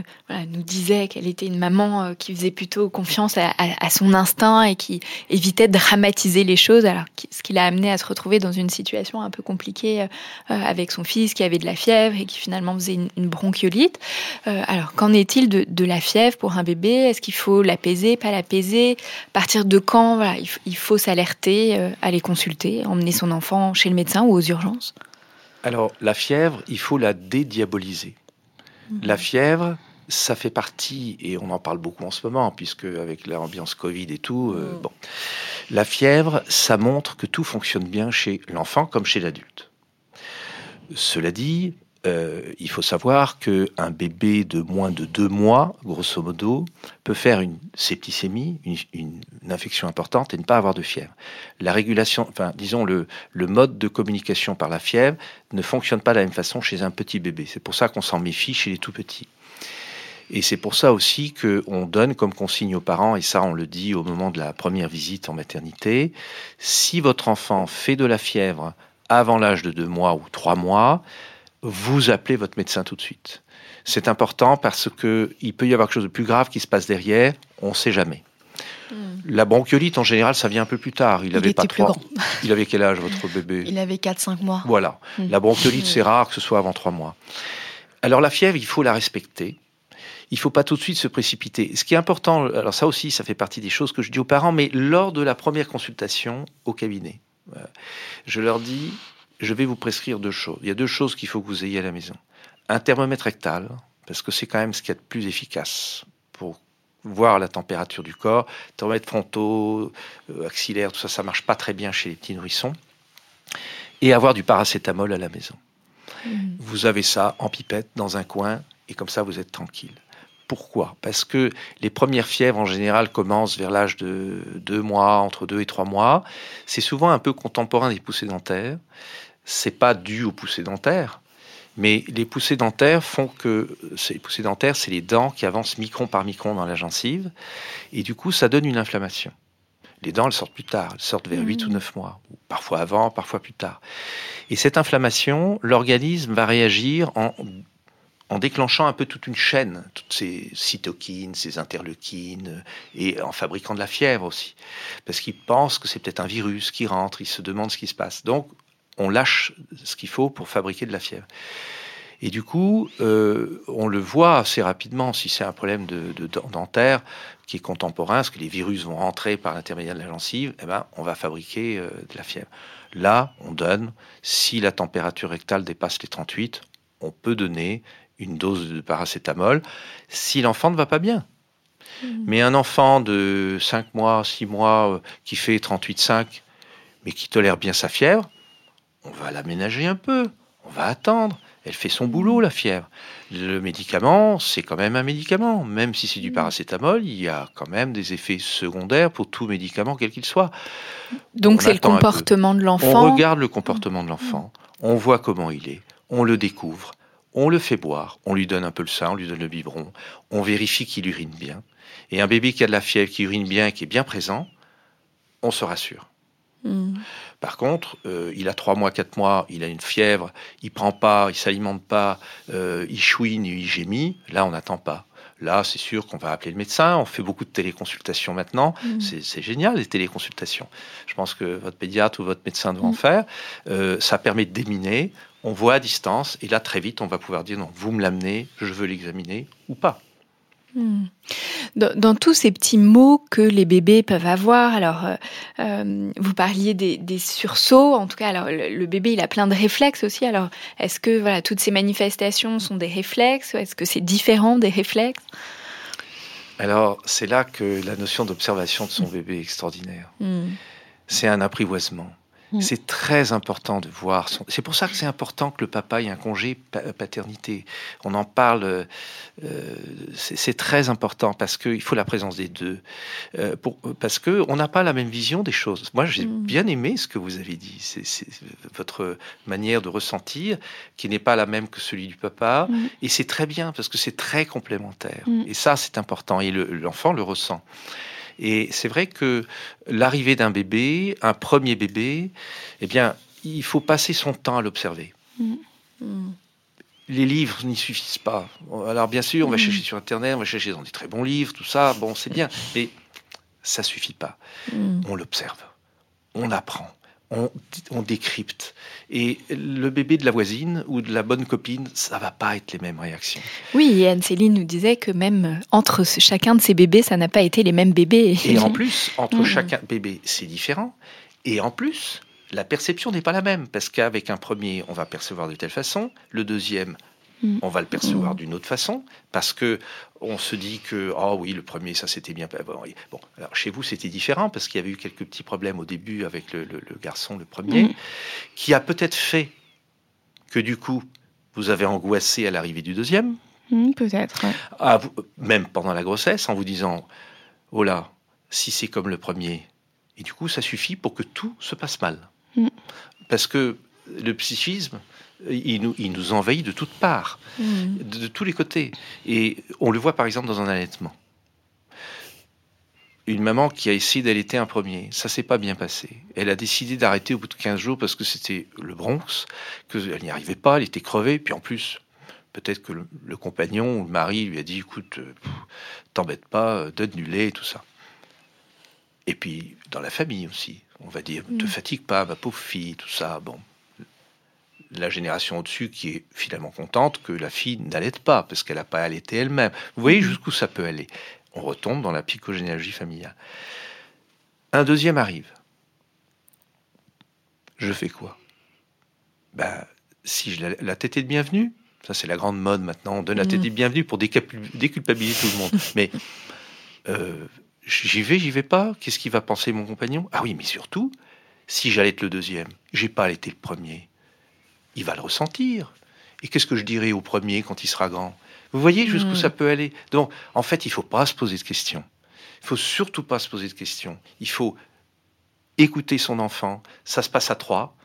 nous disait qu'elle était une maman qui faisait plutôt confiance à, son instinct et qui évitait de dramatiser les choses, alors ce qui l'a amené à se retrouver dans une situation un peu compliquée avec son fils qui avait de la fièvre et qui finalement faisait une, bronchiolite. alors qu'en est-il de, la fièvre pour un bébé? Est-ce qu'il faut l'apaiser, pas l'apaiser? Partir de quand? Il faut s'alerter, aller consulter, emmener son enfant chez le médecin ou aux urgences alors, la fièvre, il faut la dédiaboliser. Mhm. La fièvre, ça fait partie, et on en parle beaucoup en ce moment, puisque avec l'ambiance Covid et tout, euh, mhm. bon. La fièvre, ça montre que tout fonctionne bien chez l'enfant comme chez l'adulte. Cela dit, euh, il faut savoir qu'un bébé de moins de deux mois, grosso modo, peut faire une septicémie, une, infection importante et ne pas avoir de fièvre. La régulation, enfin, disons, le, le, mode de communication par la fièvre ne fonctionne pas de la même façon chez un petit bébé. C'est pour ça qu'on s'en méfie chez les tout petits. Et c'est pour ça aussi qu'on donne comme consigne aux parents, et ça on le dit au moment de la première visite en maternité, si votre enfant fait de la fièvre avant l'âge de deux mois ou trois mois, vous appelez votre médecin tout de suite. C'est important parce que il peut y avoir quelque chose de plus grave qui se passe derrière, on ne sait jamais. Hmm. La bronchiolite, en général, ça vient un peu plus tard. Il, avait pas trois. Il avait quel âge, votre bébé Il avait 4-5 mois. Voilà. Hmm. La bronchiolite, c'est rare que ce soit avant 3 mois. Alors, la fièvre, il faut la respecter. il faut pas tout de suite se précipiter. Ce qui est important, alors ça aussi, ça fait partie des choses que je dis aux parents, mais lors de la première consultation au cabinet, euh, je leur dis, je vais vous prescrire deux choses. Il y a deux choses qu'il faut que vous ayez à la maison. Un thermomètre rectal, parce que c'est quand même ce qu'il y a de plus efficace pour voir la température du corps. Thermomètre frontaux, euh, axillaire, tout ça, ça marche pas très bien chez les petits nourrissons. Et avoir du paracétamol à la maison. Mhm. Vous avez ça en pipette dans un coin et comme ça vous êtes tranquille. Pourquoi? Parce que les premières fièvres en général commencent vers l'âge de deux mois, entre deux et trois mois. C'est souvent un peu contemporain des poussées dentaires. C'est pas dû aux poussées dentaires, mais les poussées dentaires font que ces poussées dentaires, c'est les dents qui avancent micron par micron dans la gencive, et du coup, ça donne une inflammation. Les dents, elles sortent plus tard, elles sortent vers 8 ou 9 mois, ou parfois avant, parfois plus tard. Et cette inflammation, l'organisme va réagir en, en déclenchant un peu toute une chaîne, toutes ces cytokines, ces interleukines, et en fabriquant de la fièvre aussi. Parce qu'il pense que c'est peut-être un virus qui rentre, il se demande ce qui se passe. Donc, on lâche ce qu'il faut pour fabriquer de la fièvre. Et du coup, euh, on le voit assez rapidement si c'est un problème de, de dent- dentaire qui est contemporain, parce que les virus vont rentrer par l'intermédiaire de la gencive, eh ben, on va fabriquer euh, de la fièvre. Là, on donne, si la température rectale dépasse les 38, on peut donner une dose de paracétamol si l'enfant ne va pas bien. Mais un enfant de 5 mois, 6 mois, euh, qui fait 38,5, mais qui tolère bien sa fièvre, on va l'aménager un peu, on va attendre. Elle fait son boulot, la fièvre. Le médicament, c'est quand même un médicament. Même si c'est du paracétamol, il y a quand même des effets secondaires pour tout médicament, quel qu'il soit. Donc On c'est le comportement de On l'enfant. regarde le comportement de l'enfant, on voit comment il est, on le découvre, on le fait boire, on lui donne un peu le sein, on lui donne le biberon, on vérifie qu'il urine bien. Et un bébé qui a de la fièvre, qui urine bien, qui est bien présent, on se rassure. Mm. Par contre, euh, il a trois mois, quatre mois, il a une fièvre, il prend pas, il s'alimente pas, euh, il chouine, il gémit. Là, on n'attend pas. Là, c'est sûr qu'on va appeler le médecin. On fait beaucoup de téléconsultations maintenant. Mm. C'est- génial les téléconsultations. Je pense que votre pédiatre ou votre médecin doit en Mm. faire. Euh, ça permet de déminer. On voit à distance et là, très vite, on va pouvoir dire non, vous me l'amenez, je veux l'examiner ou pas. Hmm. Dans, dans tous ces petits mots que les bébés peuvent avoir, alors euh, euh, vous parliez des, des sursauts, en tout cas, alors le, le bébé il a plein de réflexes aussi. Alors est-ce que voilà toutes ces manifestations sont des réflexes Est-ce que c'est différent des réflexes? Alors, c'est là que la notion d'observation de son bébé est extraordinaire. Hmm. c'est un apprivoisement. Mm. C'est très important de voir. Son... C'est pour ça que c'est important que le papa ait un congé pa- paternité. On en parle. euh, euh, c'est très important parce qu'il faut la présence des deux. Euh, pour, parce que on n'a pas la même vision des choses. Moi, j'ai Mm. bien aimé ce que vous avez dit. C'est votre manière de ressentir qui n'est pas la même que celui du papa. Mm. Et c'est très bien parce que c'est très complémentaire. Et ça, c'est important. Et le- l'enfant le ressent. Et c'est vrai que l'arrivée d'un bébé, un premier bébé, eh bien, il faut passer son temps à l'observer. Hmm. Les livres n'y suffisent pas. Alors bien sûr, on va Mhm. chercher sur Internet, on va chercher dans des très bons livres, tout ça, bon, c'est bien, mais ça suffit pas. On l'observe, on apprend, on, on décrypte. Et le bébé de la voisine ou de la bonne copine, ça va pas être les mêmes réactions. Oui, et Anne-Céline nous disait que même entre chacun de ces bébés, ça n'a pas été les mêmes bébés. Et en plus, entre Mhm. chacun bébé, c'est différent. Et en plus, la perception n'est pas la même. Parce qu'avec un premier, on va percevoir de telle façon. Le deuxième, Mhm. on va le percevoir d'une autre façon. Parce que on se dit que, oh oui, le premier, ça s'était bien. Bon, oui. bon, alors chez vous, c'était différent parce qu'il y avait eu quelques petits problèmes au début avec le, le- le garçon, le premier, Mhm. qui a peut-être fait que du coup, vous avez angoissé à l'arrivée du deuxième. Peut-être. ouais. vous- même pendant la grossesse, en vous disant Oh là, si c'est comme le premier. Et du coup, ça suffit pour que tout se passe mal. Mm. Parce que le psychisme, il nous, il nous envahit de toutes parts, Hmm. de, de tous les côtés. Et on le voit par exemple dans un allaitement. Une maman qui a essayé d'allaiter un premier, ça s'est pas bien passé. Elle a décidé d'arrêter au bout de 15 jours parce que c'était le Bronx, qu'elle n'y arrivait pas, elle était crevée, puis en plus, peut-être que le, le compagnon ou le mari lui a dit écoute, euh, t'embête pas, euh, donne du lait et tout ça. Et puis dans la famille aussi, on va dire te Mm. fatigue pas, ma pauvre fille, tout ça. Bon, la génération au-dessus qui est finalement contente que la fille n'allait pas, parce qu'elle n'a pas allaité elle-même. Vous voyez jusqu'où ça peut aller. On retombe dans la psychogénéalogie familiale. Un deuxième arrive. Je fais quoi? Ben, Si je la, la tétée de bienvenue, ça c'est la grande mode maintenant, on donne la tétée de bienvenue pour déculpabiliser tout le monde. Mais euh, j'y vais, j'y vais pas? Qu'est-ce qu'il va penser mon compagnon? Ah oui, mais surtout, si j'allais être le deuxième, j'ai pas été le premier, il va le ressentir. Et qu'est-ce que je dirai au premier quand il sera grand? Vous voyez jusqu'où ça peut aller? Donc, en fait, il faut pas se poser de questions. Il faut surtout pas se poser de questions. Il faut écouter son enfant. Ça se passe à trois,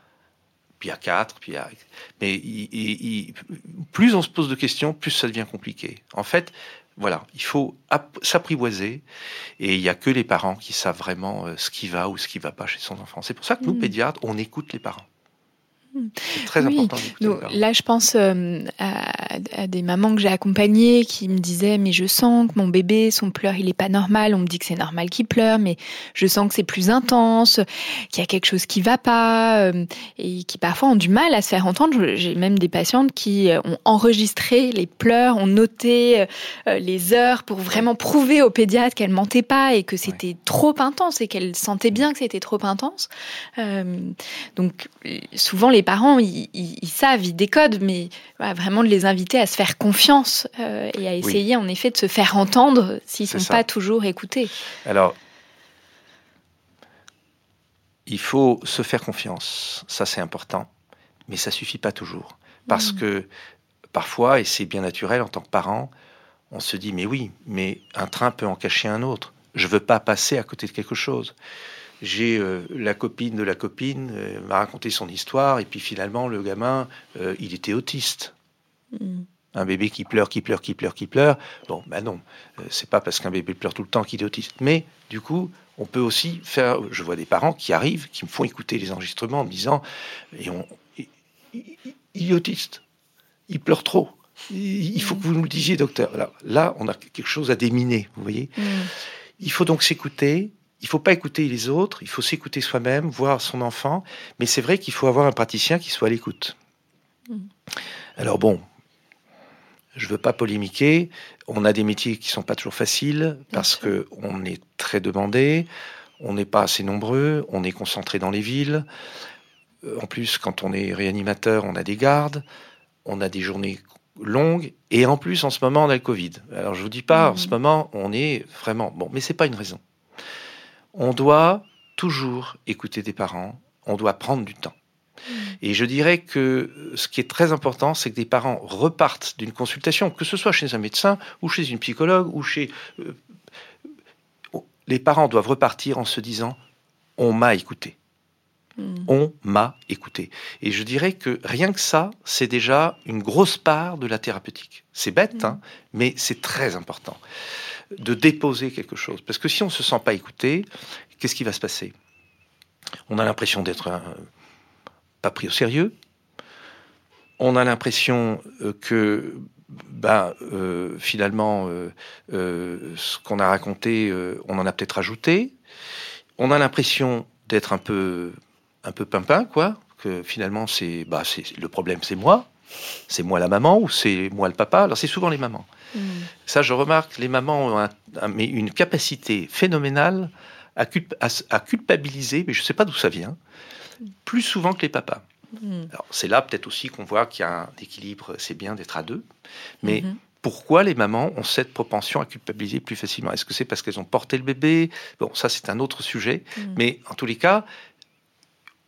puis à quatre, puis à... Mais plus on se pose de questions, plus ça devient compliqué. En fait, voilà, il faut s'apprivoiser et il n'y a que les parents qui savent vraiment euh, ce qui va ou ce qui ne va pas chez son enfant. C'est pour ça que nous, mmh. pédiatres, on écoute les parents. Très important. là, je pense euh, à, des mamans que j'ai accompagnées qui me disaient mais je sens que mon bébé, son pleur, il est pas normal. On me dit que c'est normal qu'il pleure, mais je sens que c'est plus intense, qu'il y a quelque chose qui va pas, euh, et qui parfois ont du mal à se faire entendre. J'ai même des patientes qui euh, ont enregistré les pleurs, ont noté les heures pour vraiment prouver au pédiatre qu'elle mentait pas et que c'était trop intense et qu'elle sentait bien que c'était trop intense. donc souvent les parents, ils, savent, ils décodent, mais vraiment de les inviter à se faire confiance euh, et à essayer en effet de se faire entendre s'ils ne sont pas toujours écoutés. Alors, il faut se faire confiance, ça c'est important, mais ça suffit pas toujours. Parce mm. que parfois, et c'est bien naturel en tant que parent, on se dit mais oui, mais un train peut en cacher un autre. Je veux pas passer à côté de quelque chose j'ai euh, la copine de la copine euh, m'a raconté son histoire et puis finalement le gamin euh, il était autiste. Mm. Un bébé qui pleure, qui pleure, qui pleure, qui pleure. Bon, ben non, c'est pas parce qu'un bébé pleure tout le temps qu'il est autiste. Mais du coup, on peut aussi faire. Je vois des parents qui arrivent, qui me font écouter les enregistrements en me disant, et on, il, est autiste, il pleure trop. Il, faut que vous nous le disiez, docteur. Là, là, on a quelque chose à déminer, vous voyez. Mm. Il faut donc s'écouter, il faut pas écouter les autres, il faut s'écouter soi-même, voir son enfant, mais c'est vrai qu'il faut avoir un praticien qui soit à l'écoute. Mm. Alors bon, je veux pas polémiquer, on a des métiers qui sont pas toujours faciles parce que on est très demandé, on n'est pas assez nombreux, on est concentré dans les villes. Euh, en plus, quand on est réanimateur, on a des gardes, on a des journées longues et en plus en ce moment on a le Covid. Alors je vous dis pas, en mm. ce moment on est vraiment bon, mais c'est pas une raison on doit toujours écouter des parents, on doit prendre du temps. Et je dirais que ce qui est très important, c'est que des parents repartent d'une consultation, que ce soit chez un médecin ou chez une psychologue ou chez... Euh, les parents doivent repartir en se disant, on m'a écouté. Hmm. On m'a écouté. Et je dirais que rien que ça, c'est déjà une grosse part de la thérapeutique. C'est bête, hmm. hein, mais c'est très important de déposer quelque chose. Parce que si on ne se sent pas écouté, qu'est-ce qui va se passer? On a l'impression d'être pas pris au sérieux. On a l'impression euh, que ben, euh, finalement, euh, ce qu'on a raconté, on en a peut-être ajouté. On a l'impression d'être un peu, un peu pimpin, quoi. Que finalement, c'est, bah, c'est le problème, c'est moi. C'est moi la maman ou c'est moi le papa? Alors c'est souvent les mamans. Mm. Ça, je remarque, les mamans ont une capacité phénoménale à, culpabiliser, mais je ne sais pas d'où ça vient, plus souvent que les papas. Mm. c'est là peut-être aussi qu'on voit qu'il y a un équilibre, c'est bien d'être à deux, mais mm-hmm. pourquoi les mamans ont cette propension à culpabiliser plus facilement? Est-ce que c'est parce qu'elles ont porté le bébé? Bon, ça c'est un autre sujet, mm. mais en tous les cas,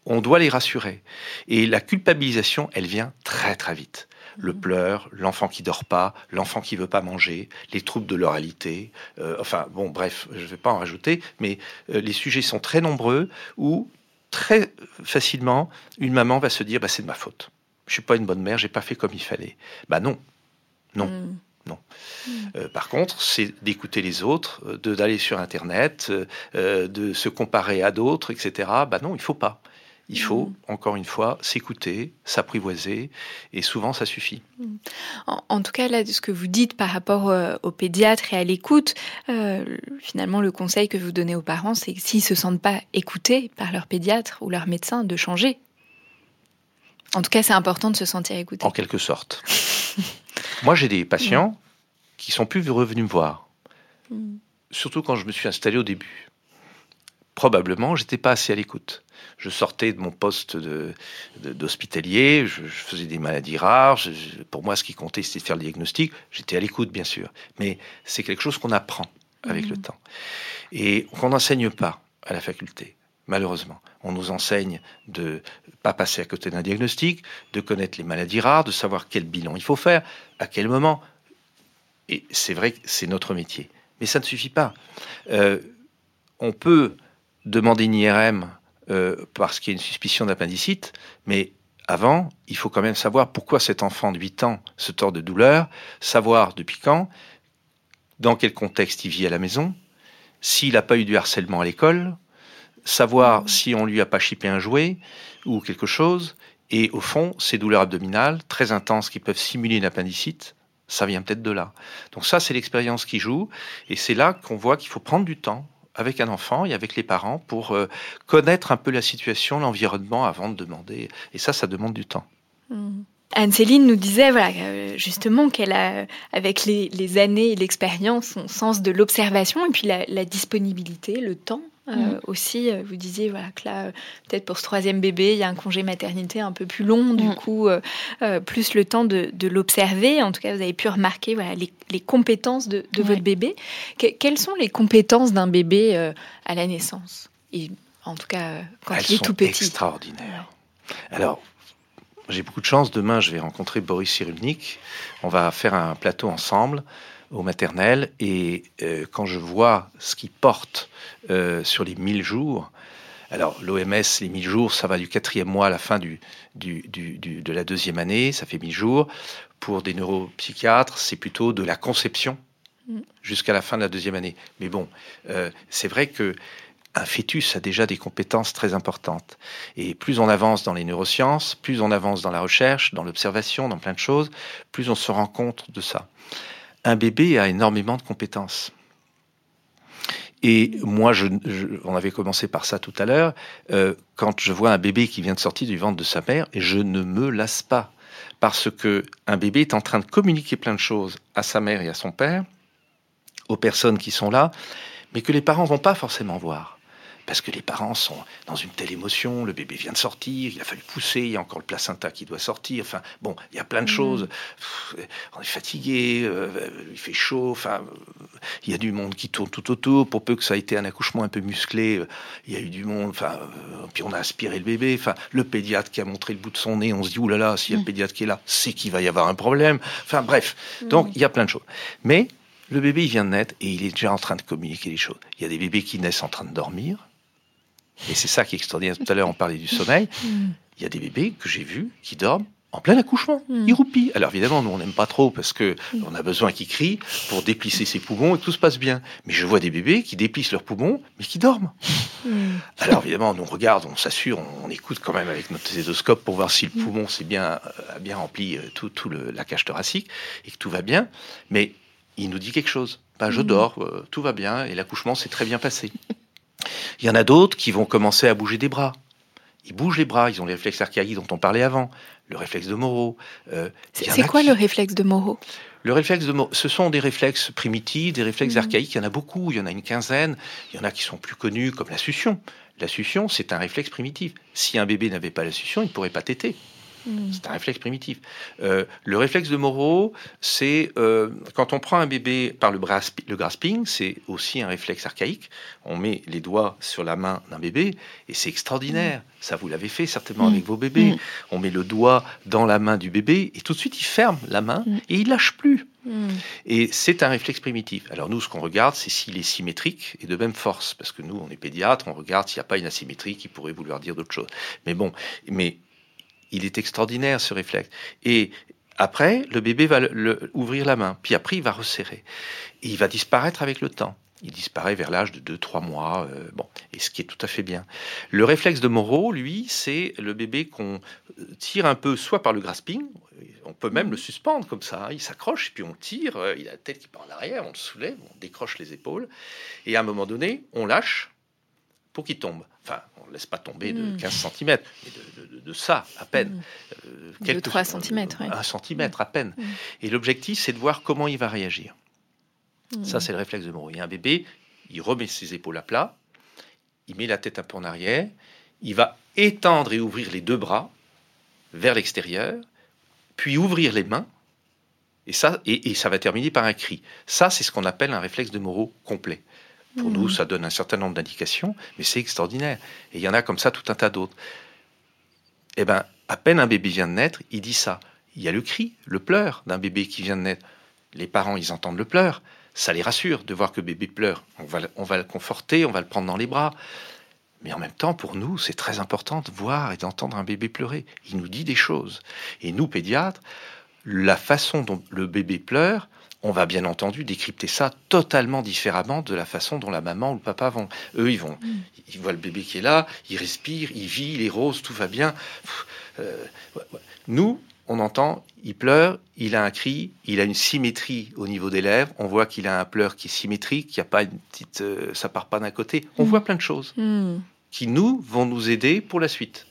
on doit les rassurer. Et la culpabilisation, elle vient très très vite le pleur, l'enfant qui dort pas, l'enfant qui veut pas manger, les troubles de l'oralité. Euh, enfin, bon, bref, je vais pas en rajouter, mais euh, les sujets sont très nombreux où très facilement une maman va se dire bah, c'est de ma faute. Je suis pas une bonne mère, j'ai pas fait comme il fallait. Bah non, non. Mm. Non. Mm. Euh, par contre, c'est d'écouter les autres, de d'aller sur Internet, de se comparer à d'autres, etc. Bah non, il faut pas. Il faut, mm. encore une fois, s'écouter, s'apprivoiser, et souvent ça suffit. Mm. En, tout cas, là, de ce que vous dites par rapport euh, au pédiatre et à l'écoute, euh, finalement, le conseil que vous donnez aux parents, c'est que s'ils ne se sentent pas écoutés par leur pédiatre ou leur médecin, de changer. En tout cas, c'est important de se sentir écouté. En quelque sorte. Moi, j'ai des patients qui sont plus revenus me voir. Mm. Surtout quand je me suis installé au début. Probablement, j'étais pas assez à l'écoute. Je sortais de mon poste de- de- d'hospitalier, je, je faisais des maladies rares. je- je- pour moi, ce qui comptait, c'était de faire le diagnostic. J'étais à l'écoute, bien sûr. Mais c'est quelque chose qu'on apprend avec le temps. Et qu'on n'enseigne pas à la faculté, malheureusement. On nous enseigne de pas passer à côté d'un diagnostic, de connaître les maladies rares, de savoir quel bilan il faut faire, à quel moment. Et c'est vrai que c'est notre métier. Mais ça ne suffit pas. Euh, on peut demander une IRM euh, parce qu'il y a une suspicion d'appendicite, mais avant, il faut quand même savoir pourquoi cet enfant de 8 ans se tord de douleur, savoir depuis quand, dans quel contexte il vit à la maison, s'il n'a pas eu du harcèlement à l'école, savoir si on lui a pas chippé un jouet ou quelque chose, et au fond, ces douleurs abdominales très intenses qui peuvent simuler une appendicite, ça vient peut-être de là. Donc ça, c'est l'expérience qui joue, et c'est là qu'on voit qu'il faut prendre du temps avec un enfant et avec les parents pour euh, connaître un peu la situation, l'environnement avant de demander. Et ça, ça demande du temps. Anne-Céline nous disait voilà, euh, justement qu'elle a, avec les, années et l'expérience, son sens de l'observation et puis la disponibilité, le temps. Euh, Mhm. aussi, euh, vous disiez voilà, que là, euh, peut-être pour ce troisième bébé, il y a un congé maternité un peu plus long, du Mhm. coup, euh, plus le temps de, de l'observer. En tout cas, vous avez pu remarquer voilà, les, les compétences de, de Ouais. votre bébé. Que- quelles sont les compétences d'un bébé euh, à la naissance? Et en tout cas, quand Elles il est sont tout petit. extraordinaires. Alors, j'ai beaucoup de chance. Demain, je vais rencontrer Boris Cyrulnik. On va faire un plateau ensemble au maternel. Et euh, quand je vois ce qu'il porte euh, sur les 1000 jours, alors l'OMS, les 1000 jours, ça va du quatrième mois à la fin de la deuxième année, ça fait 1000 jours. Pour des neuropsychiatres, c'est plutôt de la conception jusqu'à la fin de la deuxième année. Mais bon, euh, c'est vrai que un fœtus a déjà des compétences très importantes. Et plus on avance dans les neurosciences, plus on avance dans la recherche, dans l'observation, dans plein de choses, plus on se rend compte de ça. Un bébé a énormément de compétences. Et moi, on avait commencé par ça tout à l'heure, euh, quand je vois un bébé qui vient de sortir du ventre de sa mère, je ne me lasse pas. Parce que un bébé est en train de communiquer plein de choses à sa mère et à son père, aux personnes qui sont là, mais que les parents vont pas forcément voir. Parce que les parents sont dans une telle émotion, le bébé vient de sortir, il a fallu pousser, il y a encore le placenta qui doit sortir. Enfin, bon, il y a plein de choses. Pff, On est fatigué, euh, il fait chaud. Enfin, il y a du monde qui tourne tout autour. Pour peu que ça ait été un accouchement un peu musclé, euh, il y a eu du monde. Enfin, euh, puis on a aspiré le bébé. Enfin, le pédiatre qui a montré le bout de son nez, on se dit oulala, là là, s'il y a le pédiatre qui est là, c'est qu'il va y avoir un problème. Enfin, bref. Donc, il y a plein de choses. Mais le bébé, il vient de naître et il est déjà en train de communiquer les choses. Il y a des bébés qui naissent en train de dormir. Et c'est ça qui est extraordinaire. Tout à l'heure, on parlait du sommeil. Il y a des bébés que j'ai vus qui dorment en plein accouchement. Ils roupillent. Alors évidemment, nous, on n'aime pas trop parce que on a besoin qu'ils crient pour déplisser ses poumons et que tout se passe bien. Mais je vois des bébés qui déplissent leurs poumons, mais qui dorment. Alors évidemment, nous on regarde, on s'assure, on, on écoute quand même avec notre stéthoscope pour voir si le poumon s'est bien, euh, a bien rempli euh, tout, tout le, la cage thoracique et que tout va bien. Mais il nous dit quelque chose. Ben, je dors, euh, tout va bien et l'accouchement s'est très bien passé. Il y en a d'autres qui vont commencer à bouger des bras. Ils bougent les bras, ils ont les réflexes archaïques dont on parlait avant, le réflexe de Moreau. Euh, C'est quoi qui- le réflexe de Moreau? Le réflexe de Mo- ce sont des réflexes primitifs, des réflexes archaïques. Il y en a beaucoup, il y en a une quinzaine. Il y en a qui sont plus connus, comme la succion. La succion, c'est un réflexe primitif. Si un bébé n'avait pas la succion, il ne pourrait pas téter. C'est un réflexe primitif. Euh, le réflexe de Moreau, c'est euh, quand on prend un bébé par le, grasp- le grasping, c'est aussi un réflexe archaïque. On met les doigts sur la main d'un bébé et c'est extraordinaire. Ça, vous l'avez fait certainement avec vos bébés. On met le doigt dans la main du bébé et tout de suite il ferme la main et il lâche plus. Et c'est un réflexe primitif. Alors nous, ce qu'on regarde, c'est s'il est symétrique et de même force, parce que nous, on est pédiatre, on regarde s'il n'y a pas une asymétrie qui pourrait vouloir dire d'autres choses. Mais bon, mais il est extraordinaire ce réflexe. Et après, le bébé va le- ouvrir la main, puis après, il va resserrer. Et il va disparaître avec le temps. Il disparaît vers l'âge de 2-3 mois, euh, bon, et ce qui est tout à fait bien. Le réflexe de Moreau, lui, c'est le bébé qu'on euh, tire un peu soit par le grasping, on peut même le suspendre comme ça, il s'accroche, puis on tire, euh, il a la tête qui part en arrière, on le soulève, on décroche les épaules, et à un moment donné, on lâche pour qu'il tombe. Enfin, on ne laisse pas tomber de 15 cm, mais de, de, ça, à peine. Euh, de 3 cm. Un centimètre, à peine. Et l'objectif, c'est de voir comment il va réagir. Ça, c'est le réflexe de Moreau. Il y a un bébé, il remet ses épaules à plat, il met la tête un peu en arrière, il va étendre et ouvrir les deux bras vers l'extérieur, puis ouvrir les mains, et ça, et, ça va terminer par un cri. Ça, c'est ce qu'on appelle un réflexe de Moreau complet. Pour nous, ça donne un certain nombre d'indications, mais c'est extraordinaire. Et il y en a comme ça tout un tas d'autres. Eh bien, à peine un bébé vient de naître, il dit ça. Il y a le cri, le pleur d'un bébé qui vient de naître. Les parents, ils entendent le pleur. Ça les rassure de voir que bébé pleure. On va, on va le conforter, on va le prendre dans les bras. Mais en même temps, pour nous, c'est très important de voir et d'entendre un bébé pleurer. Il nous dit des choses. Et nous, pédiatres, la façon dont le bébé pleure, on va bien entendu décrypter ça totalement différemment de la façon dont la maman ou le papa vont. Eux, ils vont, mm. ils voient le bébé qui est là, il respire, il vit, il est rose, tout va bien. Euh, nous, on entend, il pleure, il a un cri, il a une symétrie au niveau des lèvres. On voit qu'il a un pleur qui est symétrique, qu'il n'y a pas une petite, euh, ça part pas d'un côté. On mm. voit plein de choses mm. qui nous vont nous aider pour la suite.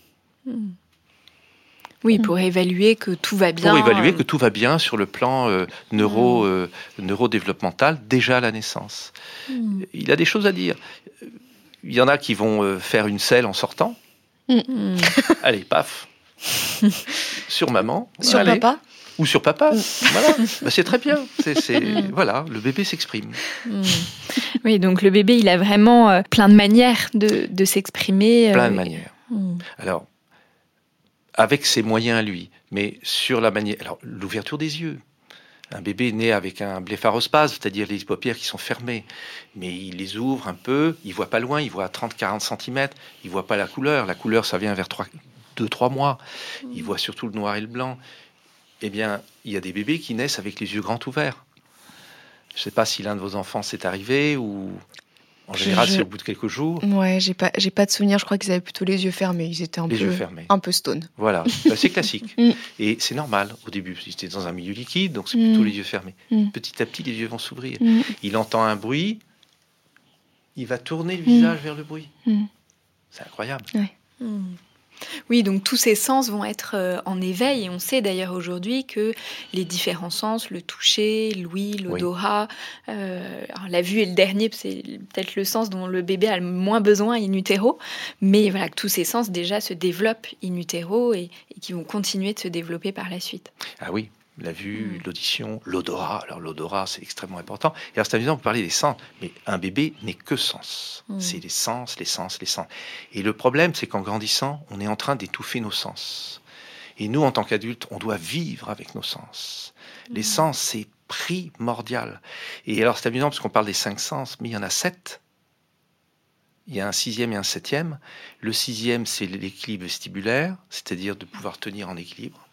Oui, pour évaluer que tout va bien. Pour évaluer que tout va bien sur le plan euh, neuro, mm. euh, neurodéveloppemental déjà à la naissance. Mm. Il a des choses à dire. Il y en a qui vont euh, faire une selle en sortant. Mm. Allez, paf. sur maman. Sur papa ou sur papa. Voilà, bah, c'est très bien. C'est, voilà, le bébé s'exprime. Oui, donc le bébé, il a vraiment plein de manières de, de s'exprimer. Plein de manières. Alors, avec ses moyens à lui, mais sur la manière. Alors, l'ouverture des yeux. Un bébé né avec un blépharospasme, c'est-à-dire les paupières qui sont fermées, mais il les ouvre un peu, il voit pas loin, il voit à 30-40 cm, il voit pas la couleur. La couleur, ça vient vers 2-3 mois. Il voit surtout le noir et le blanc. Eh bien, il y a des bébés qui naissent avec les yeux grands ouverts. Je ne sais pas si l'un de vos enfants s'est arrivé ou en général, c'est au bout de quelques jours. Ouais, j'ai pas, j'ai pas de souvenir. Je crois qu'ils avaient plutôt les yeux fermés. Ils étaient un peu, un peu stone. Voilà, bah, c'est classique. Mm. Et c'est normal au début. Ils étaient dans un milieu liquide, donc c'est plutôt mm. les yeux fermés. Mm. Petit à petit, les yeux vont s'ouvrir. Il entend un bruit, il va tourner le visage vers le bruit. C'est incroyable. Ouais. Oui, donc tous ces sens vont être euh, en éveil. Et on sait d'ailleurs aujourd'hui que les différents sens, le toucher, l'ouïe, l'odorat, euh, la vue est le dernier, c'est peut-être le sens dont le bébé a le moins besoin in utero, mais voilà que tous ces sens déjà se développent in utero et, et qui vont continuer de se développer par la suite. Ah oui, la vue, mm. l'audition, l'odorat. Alors l'odorat, c'est extrêmement important. Et alors c'est amusant, vous parler des sens, mais un bébé n'est que sens. Mm. C'est les sens, les sens, les sens. Et le problème, c'est qu'en grandissant, on est en train d'étouffer nos sens. Et nous, en tant qu'adultes, on doit vivre avec nos sens. Les mm. sens, c'est primordial. Et alors c'est amusant parce qu'on parle des cinq sens, mais il y en a sept. Il y a un sixième et un septième. Le sixième, c'est l'équilibre vestibulaire, c'est-à-dire de pouvoir tenir en équilibre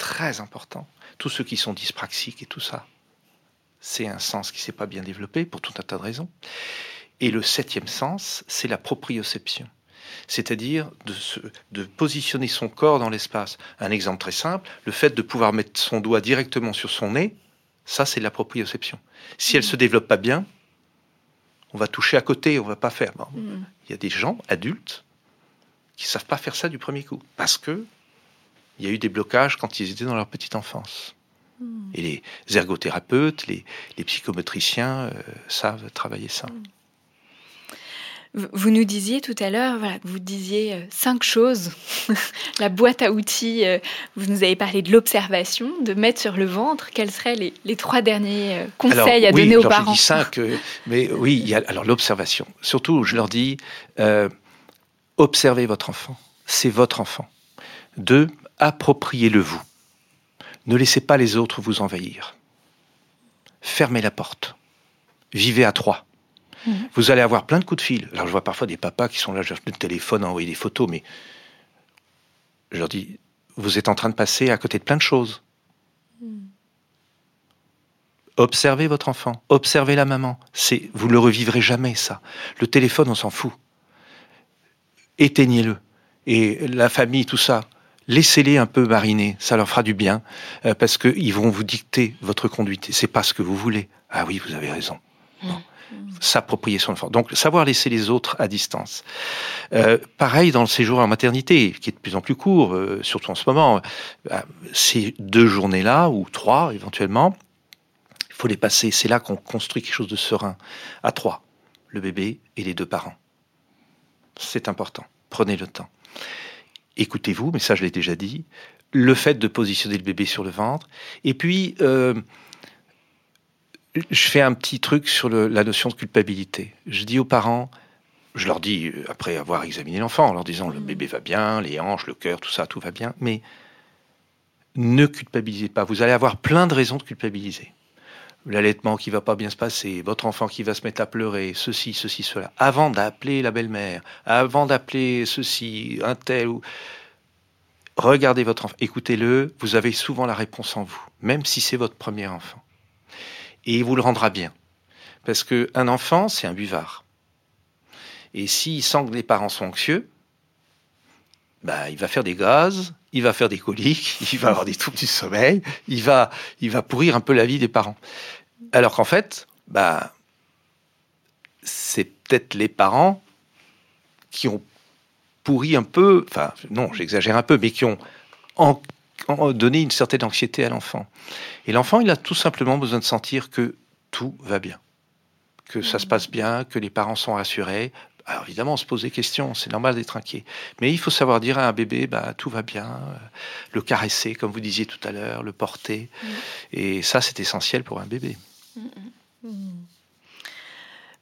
très important. Tous ceux qui sont dyspraxiques et tout ça, c'est un sens qui ne s'est pas bien développé pour tout un tas de raisons. Et le septième sens, c'est la proprioception. C'est-à-dire de, de positionner son corps dans l'espace. Un exemple très simple, le fait de pouvoir mettre son doigt directement sur son nez, ça c'est la proprioception. Si elle ne se développe pas bien, on va toucher à côté, on va pas faire. Mm. Il y a des gens adultes qui savent pas faire ça du premier coup parce que il y a eu des blocages quand ils étaient dans leur petite enfance. Hmm. Et les ergothérapeutes, les, psychomotriciens euh, savent travailler ça. Hmm. Vous nous disiez tout à l'heure, voilà, vous disiez euh, cinq choses. la boîte à outils, euh, vous nous avez parlé de l'observation, de mettre sur le ventre. Quels seraient les, trois derniers conseils à donner aux alors parents dit cinq, mais oui, il y a alors l'observation. Surtout, je leur dis, observez votre enfant. C'est votre enfant. Deux, appropriez-le vous. Ne laissez pas les autres vous envahir. Fermez la porte. Vivez à trois. Mhm. Vous allez avoir plein de coups de fil. Alors je vois parfois des papas qui sont là, cherchent le téléphone, à envoyer des photos, mais je leur dis, vous êtes en train de passer à côté de plein de choses. Mhm. Observez votre enfant, observez la maman. C'est, vous ne le revivrez jamais, ça. Le téléphone, on s'en fout. Éteignez-le. Et la famille, tout ça, laissez-les un peu mariner, ça leur fera du bien, euh, parce qu'ils vont vous dicter votre conduite. C'est pas ce que vous voulez. Ah oui, vous avez raison. Mm. s'approprier son enfant. Donc, savoir laisser les autres à distance. Euh, pareil dans le séjour en maternité, qui est de plus en plus court, euh, surtout en ce moment. Bah, ces deux journées-là, ou trois éventuellement, il faut les passer. C'est là qu'on construit quelque chose de serein, à trois, le bébé et les deux parents. C'est important. Prenez le temps. Écoutez-vous, mais ça je l'ai déjà dit. Le fait de positionner le bébé sur le ventre. Et puis, euh, je fais un petit truc sur la notion de culpabilité. Je dis aux parents, je leur dis, euh, après avoir examiné l'enfant, en leur disant le bébé va bien, les hanches, le cœur, tout ça, tout va bien, mais ne culpabilisez pas. Vous allez avoir plein de raisons de culpabiliser. L'allaitement qui va pas bien se passer, votre enfant qui va se mettre à pleurer, ceci, ceci, cela. Avant d'appeler la belle-mère, avant d'appeler ceci, un tel ou. Regardez votre enfant, écoutez-le, vous avez souvent la réponse en vous, même si c'est votre premier enfant et il vous le rendra bien. Parce qu'un enfant, c'est un buvard. Et s'il sent que les parents sont anxieux, bah, il va faire des gaz, il va faire des coliques, il va avoir des troubles du sommeil, il va, il va pourrir un peu la vie des parents. Alors qu'en fait, bah, c'est peut-être les parents qui ont pourri un peu, enfin non, j'exagère un peu, mais qui ont en, donner une certaine anxiété à l'enfant. Et l'enfant, il a tout simplement besoin de sentir que tout va bien, que ça se passe bien, que les parents sont rassurés. Alors évidemment, on se pose des questions, c'est normal d'être inquiet. Mais il faut savoir dire à un bébé, bah, tout va bien, euh, le caresser, comme vous disiez tout à l'heure, le porter. Mm. Et ça, c'est essentiel pour un bébé. Mm, mm,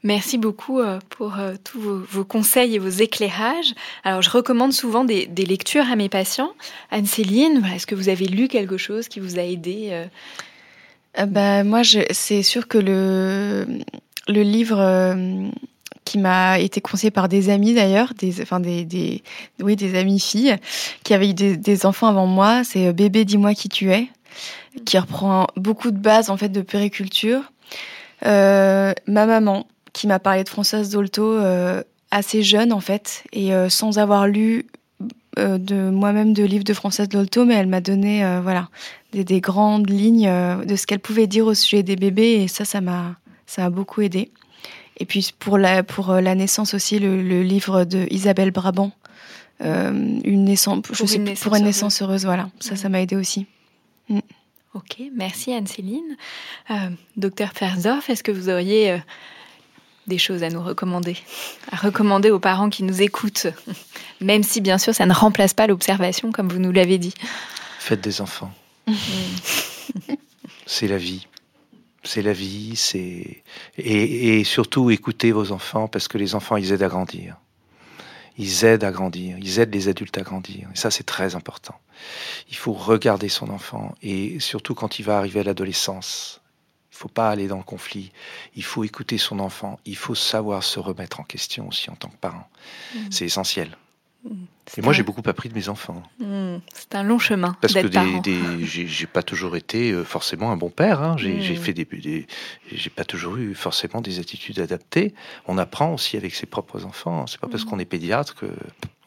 Merci beaucoup euh, pour euh, tous vos, conseils et vos éclairages. Alors, je recommande souvent des, lectures à mes patients. Anne-Céline, est-ce que vous avez lu quelque chose qui vous a aidé euh? bah, Moi, c'est sûr que le, le livre qui m'a été conseillé par des amis d'ailleurs, des, enfin des, oui, des amis filles qui avaient eu des, enfants avant moi, c'est Bébé, dis-moi qui tu es, qui reprend beaucoup de bases en fait de périculture. ma maman, qui m'a parlé de Françoise Dolto euh, assez jeune en fait, et euh, sans avoir lu euh, de moi-même de livres de Françoise Dolto, mais elle m'a donné voilà des, grandes lignes de ce qu'elle pouvait dire au sujet des bébés, et ça, ça m'a ça m'a beaucoup aidé. Et puis pour la pour la naissance aussi, le, livre de Isabelle Brabant, une naissance, pour je sais, une naissance pour une naissance heureuse, voilà, ça, ça m'a aidé aussi. Mm. Ok, merci Anne-Céline. docteur Fersdorf, est-ce que vous auriez des choses à nous recommander, à recommander aux parents qui nous écoutent, même si bien sûr ça ne remplace pas l'observation comme vous nous l'avez dit. Faites des enfants. Mm. c'est la vie. C'est la vie, c'est et, surtout écoutez vos enfants parce que les enfants ils aident à grandir. Ils aident à grandir, ils aident les adultes à grandir. Et ça, c'est très important. Il faut regarder son enfant et surtout quand il va arriver à l'adolescence, il faut pas aller dans le conflit. Il faut écouter son enfant. Il faut savoir se remettre en question aussi en tant que parent. Mm. C'est essentiel. Mm. Et moi, j'ai beaucoup appris de mes enfants. Mm. C'est un long chemin. Parce que des, j'ai pas toujours été euh, forcément un bon père. Hein. J'ai fait des, des j'ai pas toujours eu forcément des attitudes adaptées. On apprend aussi avec ses propres enfants. C'est pas parce qu'on est pédiatre que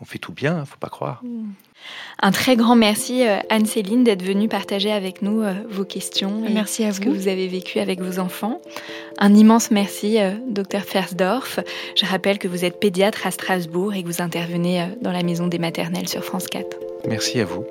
on fait tout bien. Faut pas croire. Un très grand merci euh, Anne-Céline d'être venue partager avec nous euh, vos questions et merci à ce que vous avez vécu avec vos enfants. Un immense merci Dr Fersdorf. Je rappelle que vous êtes pédiatre à Strasbourg et que vous intervenez dans la maison des maternelles sur France 4. Merci à vous.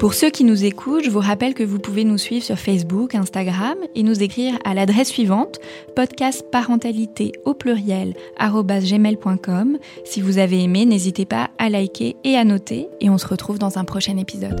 Pour ceux qui nous écoutent, je vous rappelle que vous pouvez nous suivre sur Facebook, Instagram et nous écrire à l'adresse suivante podcastparentalité au pluriel gmail.com. Si vous avez aimé, n'hésitez pas à liker et à noter et on se retrouve dans un prochain épisode.